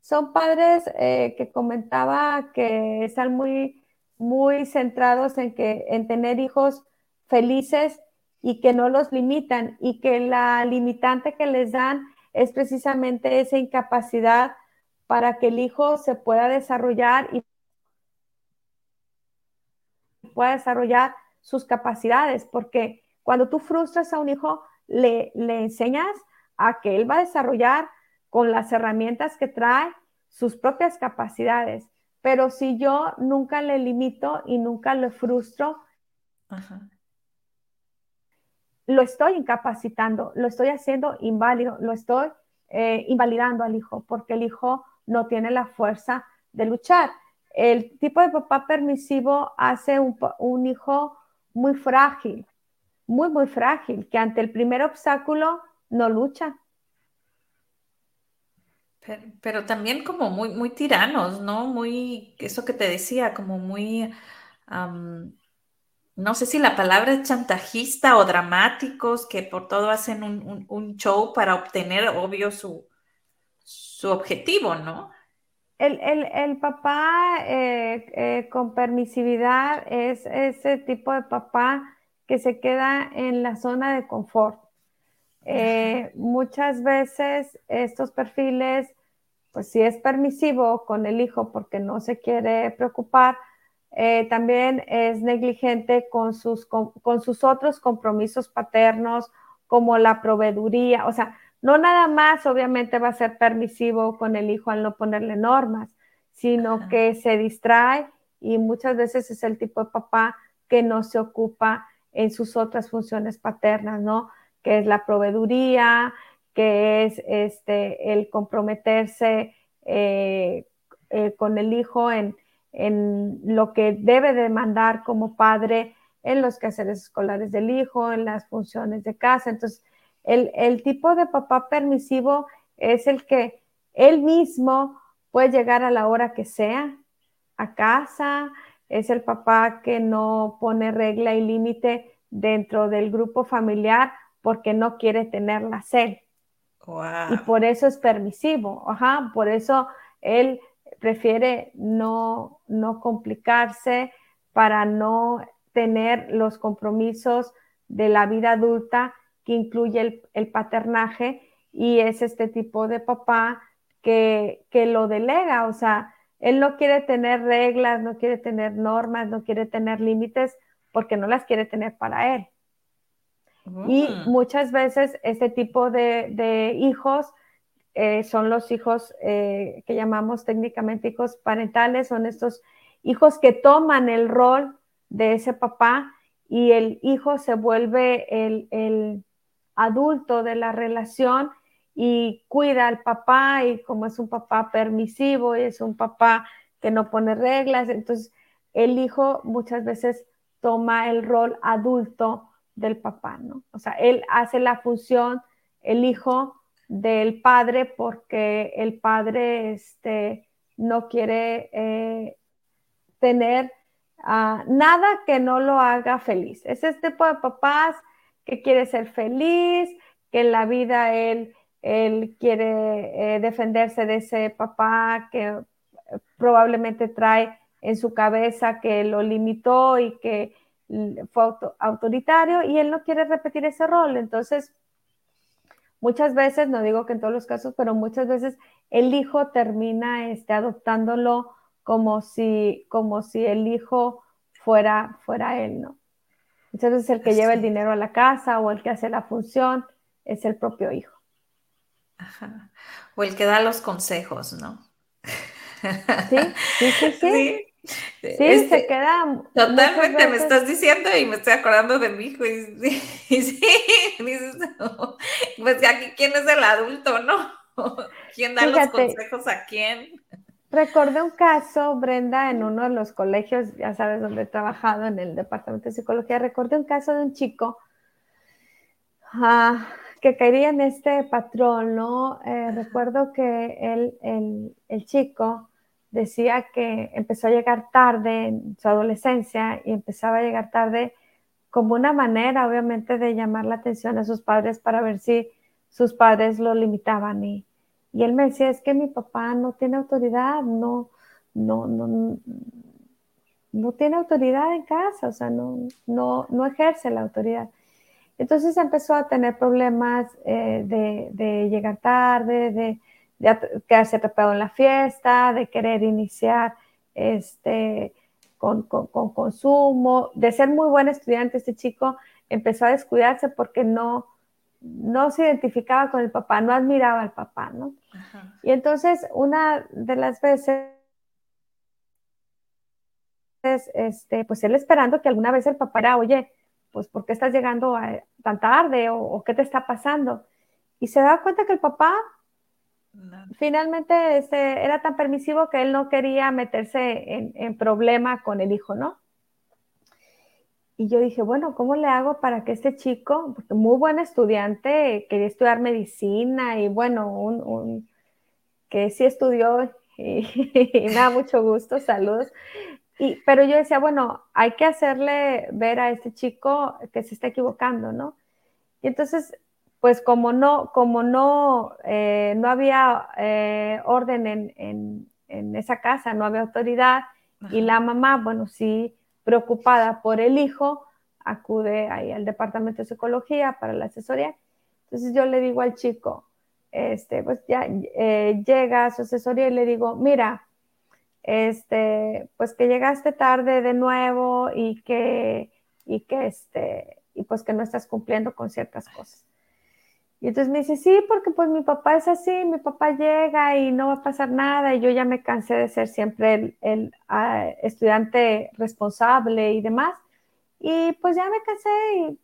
son padres eh, que comentaba que están muy, muy centrados en, que, en tener hijos felices y que no los limitan y que la limitante que les dan es precisamente esa incapacidad para que el hijo se pueda desarrollar y pueda desarrollar sus capacidades, porque cuando tú frustras a un hijo, le, le enseñas a que él va a desarrollar con las herramientas que trae sus propias capacidades. Pero si yo nunca le limito y nunca le frustro, lo estoy incapacitando, lo estoy haciendo inválido, lo estoy eh, invalidando al hijo, porque el hijo no tiene la fuerza de luchar. el tipo de papá permisivo hace un, hijo muy frágil, muy, muy frágil, que ante el primer obstáculo no lucha. Pero, también como muy, muy tiranos, ¿no? Muy, eso que te decía, como muy, no sé si la palabra es chantajista o dramáticos, que por todo hacen un, show para obtener, obvio, su, su objetivo, ¿no? El, papá eh, eh, con permisividad es ese tipo de papá que se queda en la zona de confort. Eh, muchas veces estos perfiles, pues si es permisivo con el hijo porque no se quiere preocupar, también es negligente con sus, con sus otros compromisos paternos como la proveeduría. O sea, no nada más, obviamente, va a ser permisivo con el hijo al no ponerle normas, sino que se distrae y muchas veces es el tipo de papá que no se ocupa en sus otras funciones paternas, ¿no? Que es la proveeduría, que es este, el comprometerse eh, eh, con el hijo en, en lo que debe demandar como padre en los quehaceres escolares del hijo, en las funciones de casa. Entonces, el, tipo de papá permisivo es el que él mismo puede llegar a la hora que sea a casa, es el papá que no pone regla y límite dentro del grupo familiar porque no quiere tener la sed. Y por eso es permisivo, ajá, por eso él prefiere no, no complicarse para no tener los compromisos de la vida adulta que incluye el, paternaje y es este tipo de papá que, lo delega, o sea, él no quiere tener reglas, no quiere tener normas, no quiere tener límites porque no las quiere tener para él. Y muchas veces este tipo de, hijos eh, son los hijos eh, que llamamos técnicamente hijos parentales, son estos hijos que toman el rol de ese papá y el hijo se vuelve el, adulto de la relación y cuida al papá y como es un papá permisivo y es un papá que no pone reglas, entonces el hijo muchas veces toma el rol adulto del papá, ¿no? O sea, él hace la función, el hijo del padre porque el padre este, no quiere eh, tener ah, nada que no lo haga feliz. Es este tipo de papás que quiere ser feliz, que en la vida él, él quiere eh, defenderse de ese papá que eh, probablemente trae en su cabeza que lo limitó y que fue autoritario y él no quiere repetir ese rol. Entonces, muchas veces, no digo que en todos los casos, pero muchas veces el hijo termina este, adoptándolo como si, como si el hijo fuera, fuera él, ¿no? Muchas veces el que lleva el dinero a la casa o el que hace la función es el propio hijo. Ajá. O el que da los consejos, ¿no? Sí, sí, sí, sí. (laughs) Sí, se queda. Totalmente, me estás diciendo y me estoy acordando de mi hijo. Y, sí, (laughs) dices, pues aquí quién es el adulto, ¿no? ¿Quién da los consejos a quién? Recordé un caso, Brenda, en uno de los colegios, ya sabes, donde he trabajado en el departamento de psicología, recordé un caso de un chico ah, que caería en este patrón, ¿no? Eh, recuerdo que él, el, chico decía que empezó a llegar tarde en su adolescencia y empezaba a llegar tarde como una manera, obviamente, de llamar la atención a sus padres para ver si sus padres lo limitaban y y él me decía, es que mi papá no tiene autoridad, no, no, no, no tiene autoridad en casa, o sea, no, no, no ejerce la autoridad. Entonces empezó a tener problemas eh, de, llegar tarde, de, de quedarse atrapado en la fiesta, de querer iniciar este, con, con, consumo, de ser muy buen estudiante. Este chico empezó a descuidarse porque no, no se identificaba con el papá, no admiraba al papá, ¿no? Y entonces una de las veces, este, pues él esperando que alguna vez el papá era, oye, pues ¿por qué estás llegando tan tarde o, qué te está pasando? Y se da cuenta que el papá finalmente este, era tan permisivo que él no quería meterse en, en problema con el hijo, ¿no? Y yo dije, bueno, ¿cómo le hago para que este chico, muy buen estudiante, quería estudiar medicina y bueno, un, que sí estudió (laughs) y, me da mucho gusto, saludos. Y, pero yo decía, bueno, hay que hacerle ver a este chico que se está equivocando, ¿no? Y entonces, pues como no, como no, eh, no había eh, orden en, en, esa casa, no había autoridad, y la mamá, bueno, sí preocupada por el hijo, acude ahí al departamento de psicología para la asesoría. Entonces yo le digo al chico, este, pues ya eh, llega a su asesoría y le digo, mira, este, pues que llegaste tarde de nuevo y que, y que este, y pues que no estás cumpliendo con ciertas cosas. Y entonces me dice, sí, porque pues mi papá es así, mi papá llega y no va a pasar nada y yo ya me cansé de ser siempre el, ah, estudiante responsable y demás. Y pues ya me cansé y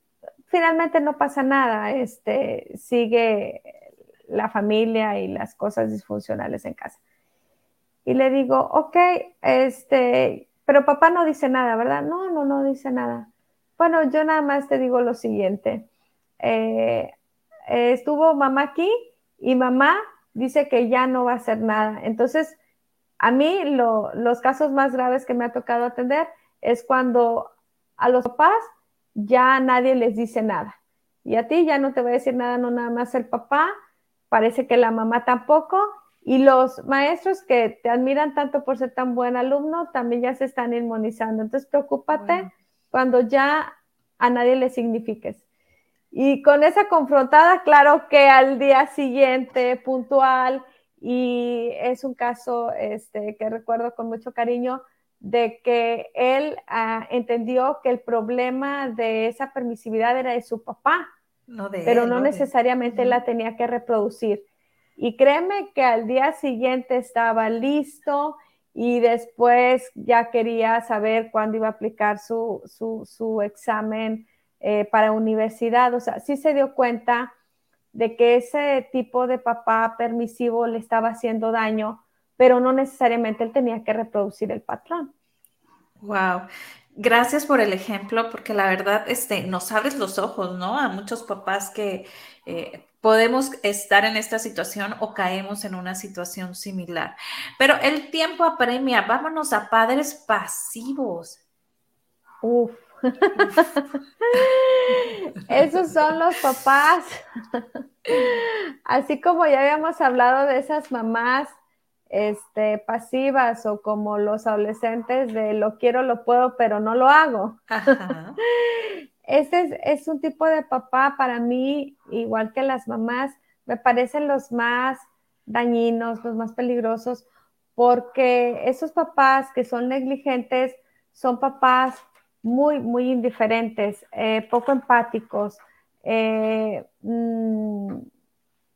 finalmente no pasa nada, este, sigue la familia y las cosas disfuncionales en casa. Y le digo, ok, este, pero papá no dice nada, ¿verdad? No, no, no dice nada. Bueno, yo nada más te digo lo siguiente. Eh, eh, estuvo mamá aquí y mamá dice que ya no va a hacer nada. Entonces, a mí los casos más graves que me ha tocado atender es cuando a los papás ya nadie les dice nada. Y a ti ya no te voy a decir nada, no nada más el papá, parece que la mamá tampoco. Y los maestros que te admiran tanto por ser tan buen alumno también ya se están inmunizando. Entonces, preocúpate cuando ya a nadie le signifiques. Y con esa confrontada, claro que al día siguiente, puntual, y es un caso este, que recuerdo con mucho cariño, de que él ah, entendió que el problema de esa permisividad era de su papá, pero no, necesariamente la tenía que reproducir. Y créeme que al día siguiente estaba listo y después ya quería saber cuándo iba a aplicar su, su, su examen eh, para universidad, o sea, sí se dio cuenta de que ese tipo de papá permisivo le estaba haciendo daño, pero no necesariamente él tenía que reproducir el patrón. Wow. Gracias por el ejemplo, porque la verdad este, nos abres los ojos, ¿no? A muchos papás que eh, podemos estar en esta situación o caemos en una situación similar. Pero el tiempo apremia, vámonos a padres pasivos. Uf. Esos son los papás. Así como ya habíamos hablado de esas mamás este, pasivas o como los adolescentes de lo quiero, lo puedo, pero no lo hago. Este es, un tipo de papá para mí, igual que las mamás, me parecen los más dañinos, los más peligrosos, porque esos papás que son negligentes son papás muy, muy indiferentes, eh, poco empáticos. Eh, mm,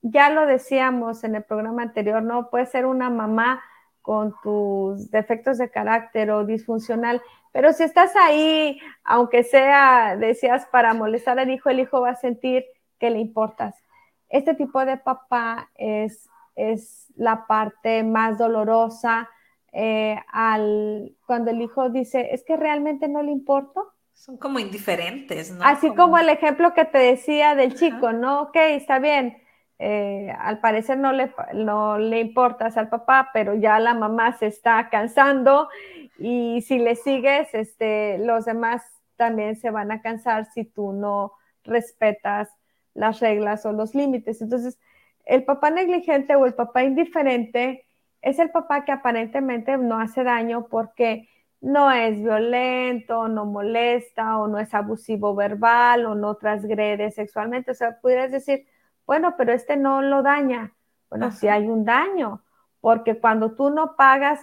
ya lo decíamos en el programa anterior, ¿no? Puede ser una mamá con tus defectos de carácter o disfuncional, pero si estás ahí, aunque sea, decías, para molestar al hijo, el hijo va a sentir que le importas. Este tipo de papá es, es la parte más dolorosa, eh, al, cuando el hijo dice, es que realmente no le importo. Son como indiferentes, ¿no? Así como, el ejemplo que te decía del chico, ¿no? Ok, está bien. Eh, al parecer no le, no le importas al papá, pero ya la mamá se está cansando y si le sigues, este, los demás también se van a cansar si tú no respetas las reglas o los límites. Entonces, el papá negligente o el papá indiferente es el papá que aparentemente no hace daño porque no es violento, no molesta o no es abusivo verbal o no transgrede sexualmente. O sea, pudieras decir, bueno, pero este no lo daña. Bueno, si hay un daño, porque cuando tú no pagas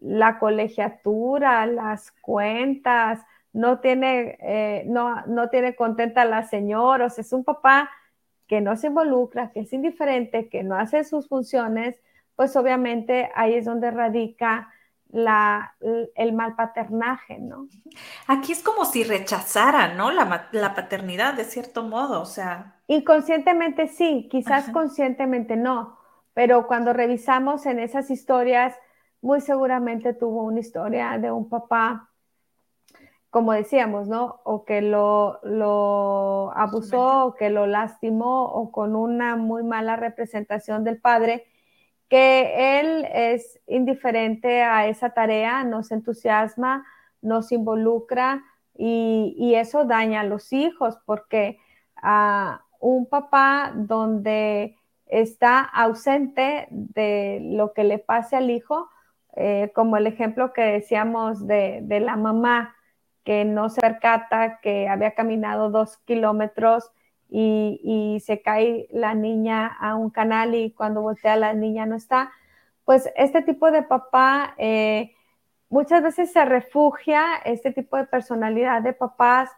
la colegiatura, las cuentas, no tiene, eh, no, no tiene contenta a la señora, o sea, es un papá que no se involucra, que es indiferente, que no hace sus funciones, pues obviamente ahí es donde radica la, el mal paternaje, ¿no? Aquí es como si rechazara, ¿no? La, la paternidad de cierto modo, o sea. Inconscientemente sí, quizás conscientemente no, pero cuando revisamos en esas historias, muy seguramente tuvo una historia de un papá, como decíamos, ¿no? O que lo, lo abusó, o que lo lastimó, o con una muy mala representación del padre, que él es indiferente a esa tarea, nos entusiasma, nos involucra y, eso daña a los hijos porque a un papá donde está ausente de lo que le pase al hijo, eh, como el ejemplo que decíamos de, la mamá que no se percata que había caminado dos kilómetros y, se cae la niña a un canal y cuando voltea la niña no está, pues este tipo de papá eh, muchas veces se refugia, este tipo de personalidad de papás,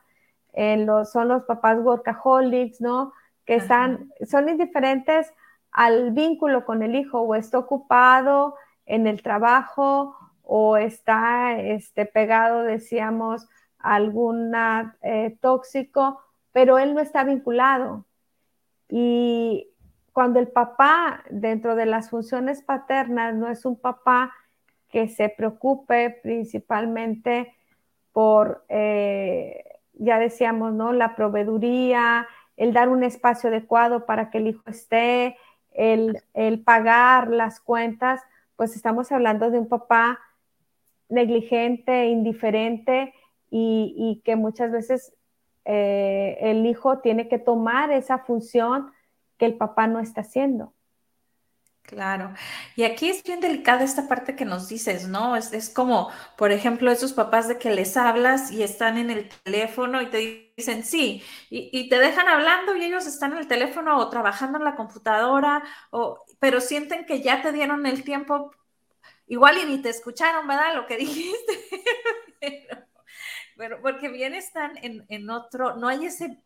los, son los papás workaholics, ¿no? Que están, son indiferentes al vínculo con el hijo o está ocupado en el trabajo o está este, pegado, decíamos, a alguna eh, tóxico, pero él no está vinculado. Y cuando el papá, dentro de las funciones paternas, no es un papá que se preocupe principalmente por, eh, ya decíamos, ¿no? La proveeduría, el dar un espacio adecuado para que el hijo esté, el, pagar las cuentas, pues estamos hablando de un papá negligente, indiferente y, que muchas veces eh, el hijo tiene que tomar esa función que el papá no está haciendo. Claro. Y aquí es bien delicada esta parte que nos dices, ¿no? Es, es, como, por ejemplo, esos papás de que les hablas y están en el teléfono y te dicen sí, y, te dejan hablando y ellos están en el teléfono o trabajando en la computadora, o, pero sienten que ya te dieron el tiempo, igual y ni te escucharon, ¿verdad? Lo que (laughs) dijiste. Porque bien están en, en otro, no hay ese,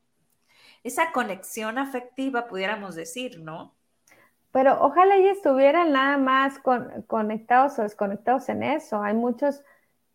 esa conexión afectiva, pudiéramos decir, ¿no? Pero ojalá y estuvieran nada más conectados o desconectados en eso. Hay muchos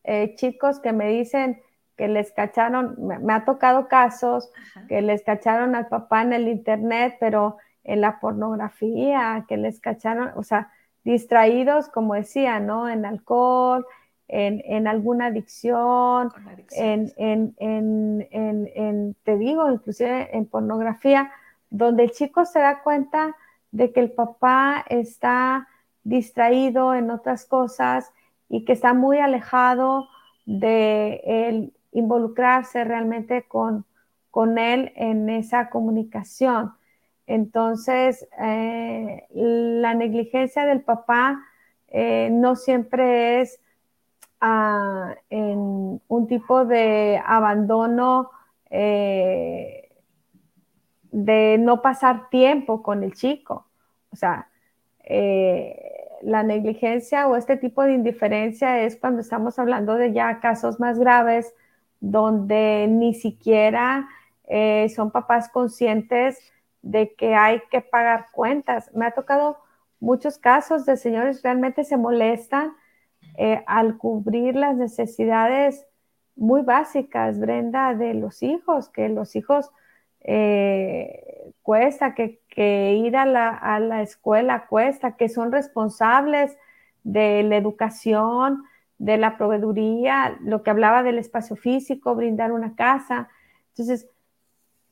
eh, chicos que me dicen que les cacharon, me, ha tocado casos que les cacharon al papá en el internet, pero en la pornografía, que les cacharon, o sea, distraídos, como decía, ¿no? En alcohol, en, alguna adicción, en, en, te digo, inclusive en pornografía, donde el chico se da cuenta de que el papá está distraído en otras cosas y que está muy alejado de el involucrarse realmente con, con él en esa comunicación. Entonces, eh, la negligencia del papá eh, no siempre es ah, en un tipo de abandono eh, de no pasar tiempo con el chico. O sea, eh, la negligencia o este tipo de indiferencia es cuando estamos hablando de ya casos más graves donde ni siquiera eh, son papás conscientes de que hay que pagar cuentas. Me ha tocado muchos casos de señores realmente se molestan eh, al cubrir las necesidades muy básicas, Brenda, de los hijos, que los hijos eh, cuesta, que, ir a la, escuela cuesta, que son responsables de la educación, de la proveeduría, lo que hablaba del espacio físico, brindar una casa. Entonces,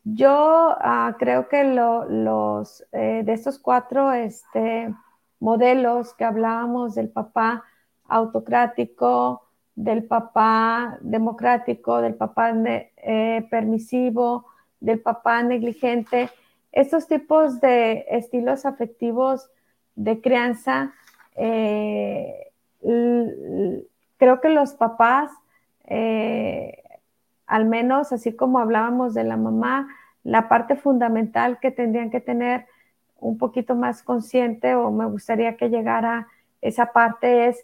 yo ah, creo que los eh, de estos cuatro este, modelos que hablábamos del papá autocrático, del papá democrático, del papá eh, permisivo, del papá negligente, estos tipos de estilos afectivos de crianza, eh, creo que los papás, eh, al menos así como hablábamos de la mamá, la parte fundamental que tendrían que tener un poquito más consciente o me gustaría que llegara esa parte es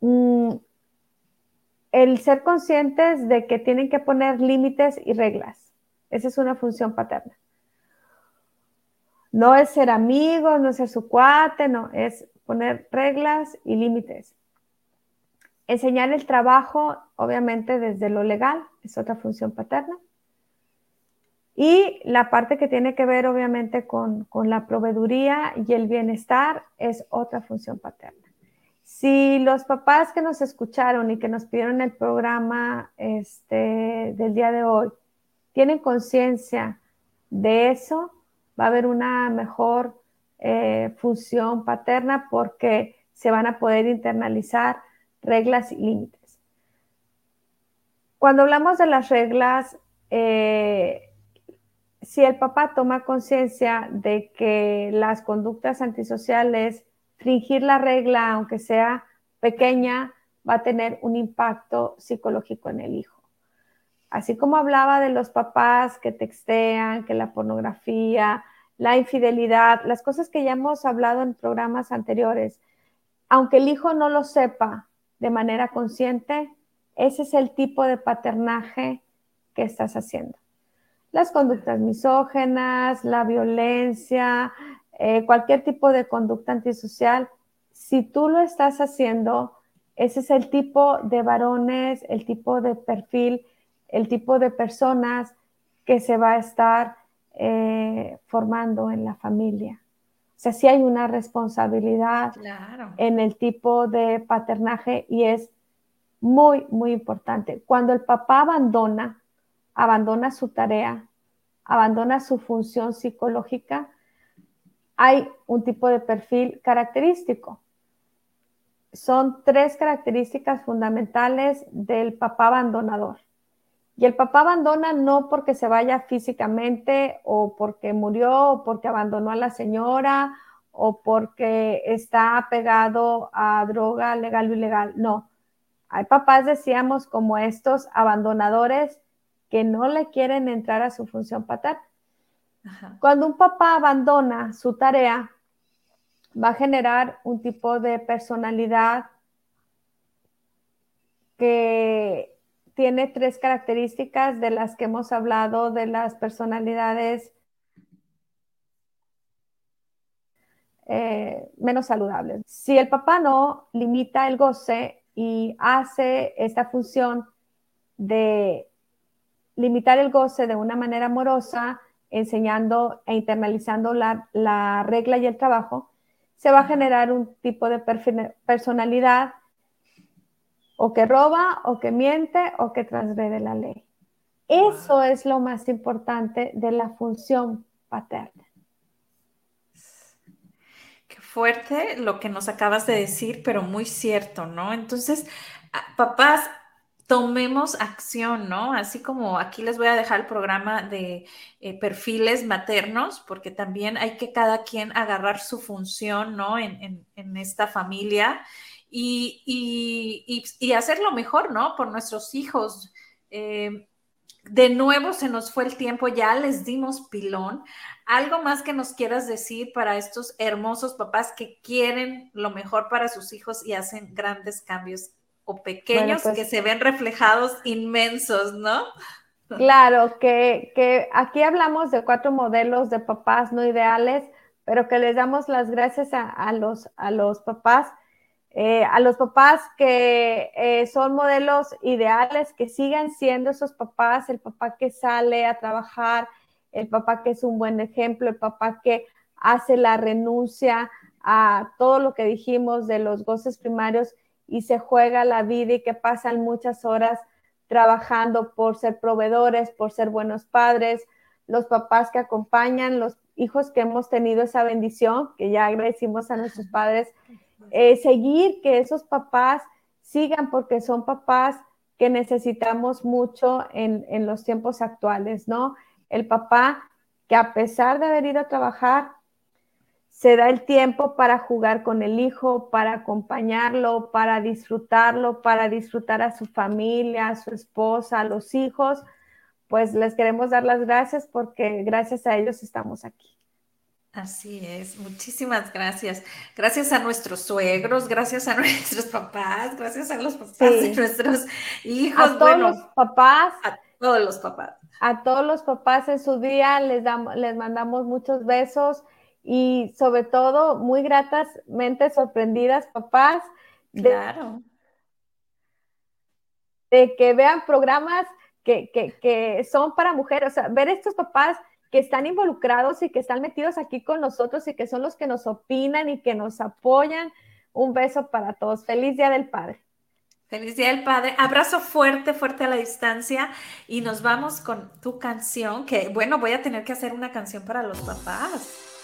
mm, el ser conscientes de que tienen que poner límites y reglas esa es una función paterna. No es ser amigos, no es ser su cuate, no, es poner reglas y límites. Enseñar el trabajo, obviamente desde lo legal, es otra función paterna. Y la parte que tiene que ver obviamente con, la proveeduría y el bienestar es otra función paterna. Si los papás que nos escucharon y que nos pidieron el programa este, del día de hoy tienen conciencia de eso, va a haber una mejor eh, función paterna porque se van a poder internalizar reglas y límites. Cuando hablamos de las reglas, eh, si el papá toma conciencia de que las conductas antisociales, fingir la regla, aunque sea pequeña, va a tener un impacto psicológico en el hijo. Así como hablaba de los papás que textean, que la pornografía, la infidelidad, las cosas que ya hemos hablado en programas anteriores, aunque el hijo no lo sepa de manera consciente, ese es el tipo de paternaje que estás haciendo las conductas misógenas, la violencia, eh, cualquier tipo de conducta antisocial, si tú lo estás haciendo, ese es el tipo de varones, el tipo de perfil, el tipo de personas que se va a estar eh, formando en la familia. O sea, sí hay una responsabilidad en el tipo de paternaje y es muy, muy importante. Cuando el papá abandona, abandona su tarea, abandona su función psicológica, hay un tipo de perfil característico. Son tres características fundamentales del papá abandonador. Y el papá abandona no porque se vaya físicamente o porque murió o porque abandonó a la señora o porque está pegado a droga legal o ilegal. No. Hay papás, decíamos, como estos abandonadores que no le quieren entrar a su función paterna. Cuando un papá abandona su tarea, va a generar un tipo de personalidad que tiene tres características de las que hemos hablado de las personalidades eh, menos saludables. Si el papá no limita el goce y hace esta función de limitar el goce de una manera amorosa, enseñando e internalizando la, regla y el trabajo, se va a generar un tipo de personalidad o que roba, o que miente, o que transgrede la ley. Eso es lo más importante de la función paterna. Qué fuerte lo que nos acabas de decir, pero muy cierto, ¿no? Entonces, papás, tomemos acción, ¿no? Así como aquí les voy a dejar el programa de eh, perfiles maternos, porque también hay que cada quien agarrar su función, ¿no? En, esta familia y, y, hacerlo mejor, ¿no? Por nuestros hijos. Eh, de nuevo se nos fue el tiempo, ya les dimos pilón. ¿Algo más que nos quieras decir para estos hermosos papás que quieren lo mejor para sus hijos y hacen grandes cambios pequeños pues que se ven reflejados inmensos, ¿no? Claro, que, aquí hablamos de cuatro modelos de papás no ideales, pero que les damos las gracias a, los, a los papás, eh, a los papás que eh, son modelos ideales, que sigan siendo esos papás, el papá que sale a trabajar, el papá que es un buen ejemplo, el papá que hace la renuncia a todo lo que dijimos de los goces primarios y se juega la vida y que pasan muchas horas trabajando por ser proveedores, por ser buenos padres, los papás que acompañan, los hijos que hemos tenido esa bendición, que ya agradecimos a nuestros padres, eh, seguir que esos papás sigan porque son papás que necesitamos mucho en, en los tiempos actuales, ¿no? El papá que a pesar de haber ido a trabajar, se da el tiempo para jugar con el hijo, para acompañarlo, para disfrutarlo, para disfrutar a su familia, a su esposa, a los hijos, pues les queremos dar las gracias porque gracias a ellos estamos aquí. Así es, muchísimas gracias. Gracias a nuestros suegros, gracias a (laughs) nuestros papás, gracias a los papás de nuestros hijos. A todos los papás. A todos los papás. A todos los papás en su día les, damos, les mandamos muchos besos y sobre todo muy gratas, mentes sorprendidas, papás. De, claro. De que vean programas que, que, que son para mujeres, o sea, ver estos papás que están involucrados y que están metidos aquí con nosotros y que son los que nos opinan y que nos apoyan. Un beso para todos. Feliz Día del Padre. Feliz Día del Padre. Abrazo fuerte, fuerte a la distancia y nos vamos con tu canción, que bueno, voy a tener que hacer una canción para los papás.